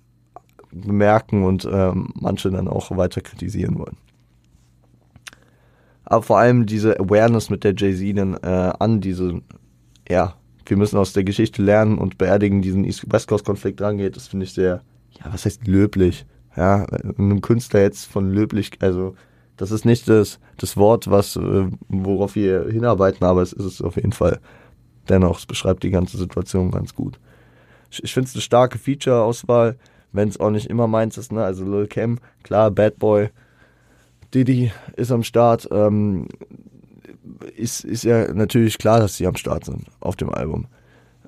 bemerken und ähm, manche dann auch weiter kritisieren wollen. Aber vor allem diese Awareness mit der Jay-Z dann äh, an diese, ja, wir müssen aus der Geschichte lernen und beerdigen diesen East-West Coast-Konflikt rangeht, das finde ich sehr, ja, was heißt löblich? Ja, einem Künstler jetzt von löblich, also das ist nicht das, das Wort, was, äh, worauf wir hinarbeiten, aber es ist es auf jeden Fall. Dennoch, es beschreibt die ganze Situation ganz gut. Ich, finde es eine starke Feature-Auswahl, wenn es auch nicht immer meins ist. Ne? Also Lil Cam, klar, Bad Boy, Diddy ist am Start. Ähm, ist, ist ja natürlich klar, dass sie am Start sind auf dem Album.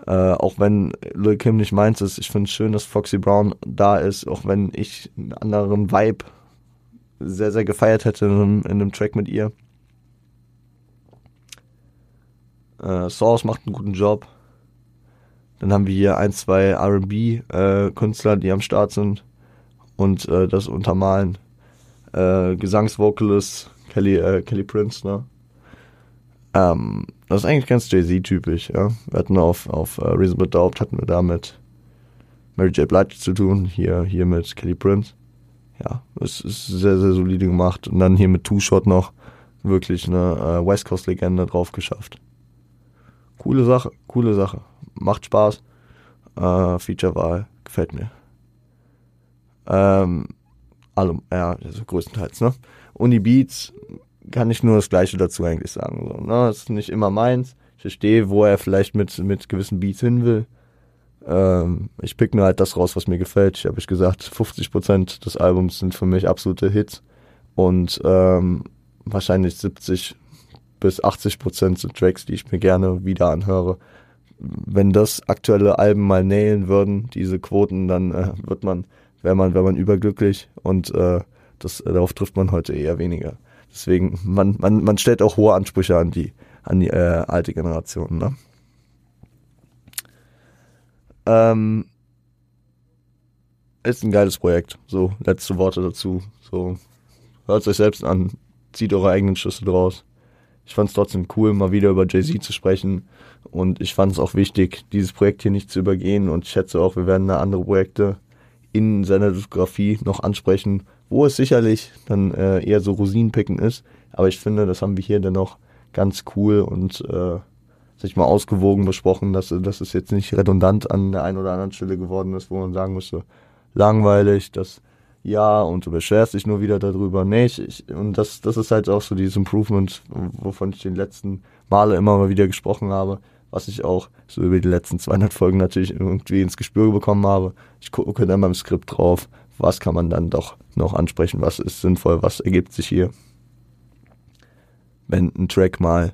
Äh, auch wenn Lil Kim nicht meins ist, ich finde es schön, dass Foxy Brown da ist, auch wenn ich einen anderen Vibe sehr, sehr gefeiert hätte in einem, in einem Track mit ihr. Äh, Source macht einen guten Job. Dann haben wir hier ein, zwei RB-Künstler, äh, die am Start sind und äh, das untermalen. Äh, Gesangsvocalist Kelly, äh, Kelly Prince, ne? Ähm, das ist eigentlich ganz Jay-Z-typisch, ja. Wir hatten auf, auf uh, Reasonable Doubt hatten wir da mit Mary J. Blige zu tun, hier, hier mit Kelly Prince. Ja, es ist sehr, sehr solide gemacht. Und dann hier mit Two-Shot noch wirklich eine äh, West Coast-Legende drauf geschafft. Coole Sache, coole Sache macht Spaß. Äh, Feature-Wahl gefällt mir. Ähm, allem, ja, also größtenteils, ne? Und die Beats kann ich nur das Gleiche dazu eigentlich sagen. So, ne? Das ist nicht immer meins. Ich verstehe, wo er vielleicht mit, mit gewissen Beats hin will. Ähm, ich pick nur halt das raus, was mir gefällt. Ich habe ich gesagt, 50% des Albums sind für mich absolute Hits. Und ähm, wahrscheinlich 70 bis 80% sind Tracks, die ich mir gerne wieder anhöre wenn das aktuelle Alben mal nailen würden, diese Quoten, dann äh, wird man, wäre man, wäre man überglücklich und äh, das, äh, darauf trifft man heute eher weniger. Deswegen, man, man, man stellt auch hohe Ansprüche an die, an die äh, alte Generation. Ne? ist ein geiles Projekt. So, letzte Worte dazu. So, hört euch selbst an, zieht eure eigenen Schlüsse draus. Ich fand es trotzdem cool, mal wieder über Jay-Z zu sprechen. Und ich fand es auch wichtig, dieses Projekt hier nicht zu übergehen. Und ich schätze auch, wir werden da andere Projekte in seiner Diskografie noch ansprechen, wo es sicherlich dann äh, eher so Rosinenpicken ist. Aber ich finde, das haben wir hier dann noch ganz cool und äh, sich mal ausgewogen besprochen, dass, dass es jetzt nicht redundant an der einen oder anderen Stelle geworden ist, wo man sagen müsste, langweilig, das ja und du beschwerst dich nur wieder darüber. Nee, ich, und das, das ist halt auch so dieses Improvement, wovon ich den letzten Male immer mal wieder gesprochen habe, was ich auch so über die letzten 200 Folgen natürlich irgendwie ins Gespür bekommen habe. Ich gucke dann beim Skript drauf, was kann man dann doch noch ansprechen, was ist sinnvoll, was ergibt sich hier. Wenn ein Track mal,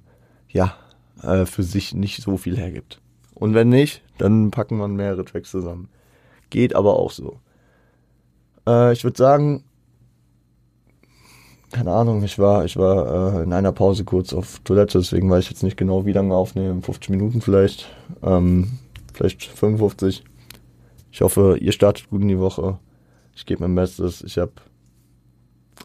ja, äh, für sich nicht so viel hergibt. Und wenn nicht, dann packen wir mehrere Tracks zusammen. Geht aber auch so. Äh, ich würde sagen, keine Ahnung, ich war, ich war äh, in einer Pause kurz auf Toilette, deswegen weiß ich jetzt nicht genau, wie lange aufnehmen. 50 Minuten vielleicht, ähm, vielleicht 55. Ich hoffe, ihr startet gut in die Woche. Ich gebe mein Bestes. Ich habe,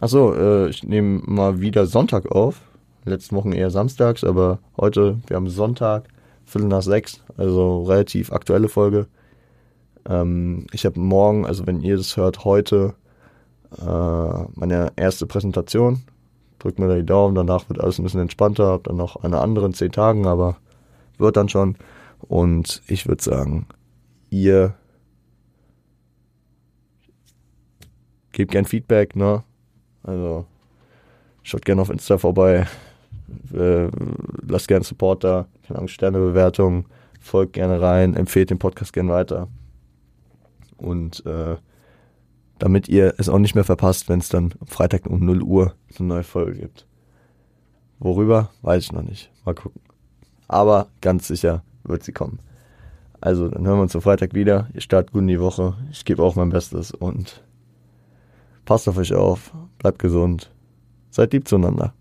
achso, äh, ich nehme mal wieder Sonntag auf letzten Wochen eher samstags, aber heute, wir haben Sonntag, Viertel nach sechs, also relativ aktuelle Folge. Ähm, ich habe morgen, also wenn ihr das hört, heute äh, meine erste Präsentation. Drückt mir da die Daumen, danach wird alles ein bisschen entspannter, hab dann noch eine andere in zehn Tagen, aber wird dann schon. Und ich würde sagen, ihr gebt gern Feedback, ne? Also schaut gerne auf Insta vorbei, äh, lasst gerne Support da, keine Ahnung, Sternebewertung, folgt gerne rein, empfehlt den Podcast gerne weiter. Und äh, damit ihr es auch nicht mehr verpasst, wenn es dann Freitag um 0 Uhr eine neue Folge gibt. Worüber, weiß ich noch nicht. Mal gucken. Aber ganz sicher wird sie kommen. Also, dann hören wir uns am Freitag wieder. Ihr startet gut in die Woche. Ich gebe auch mein Bestes und passt auf euch auf. Bleibt gesund. Seid lieb zueinander.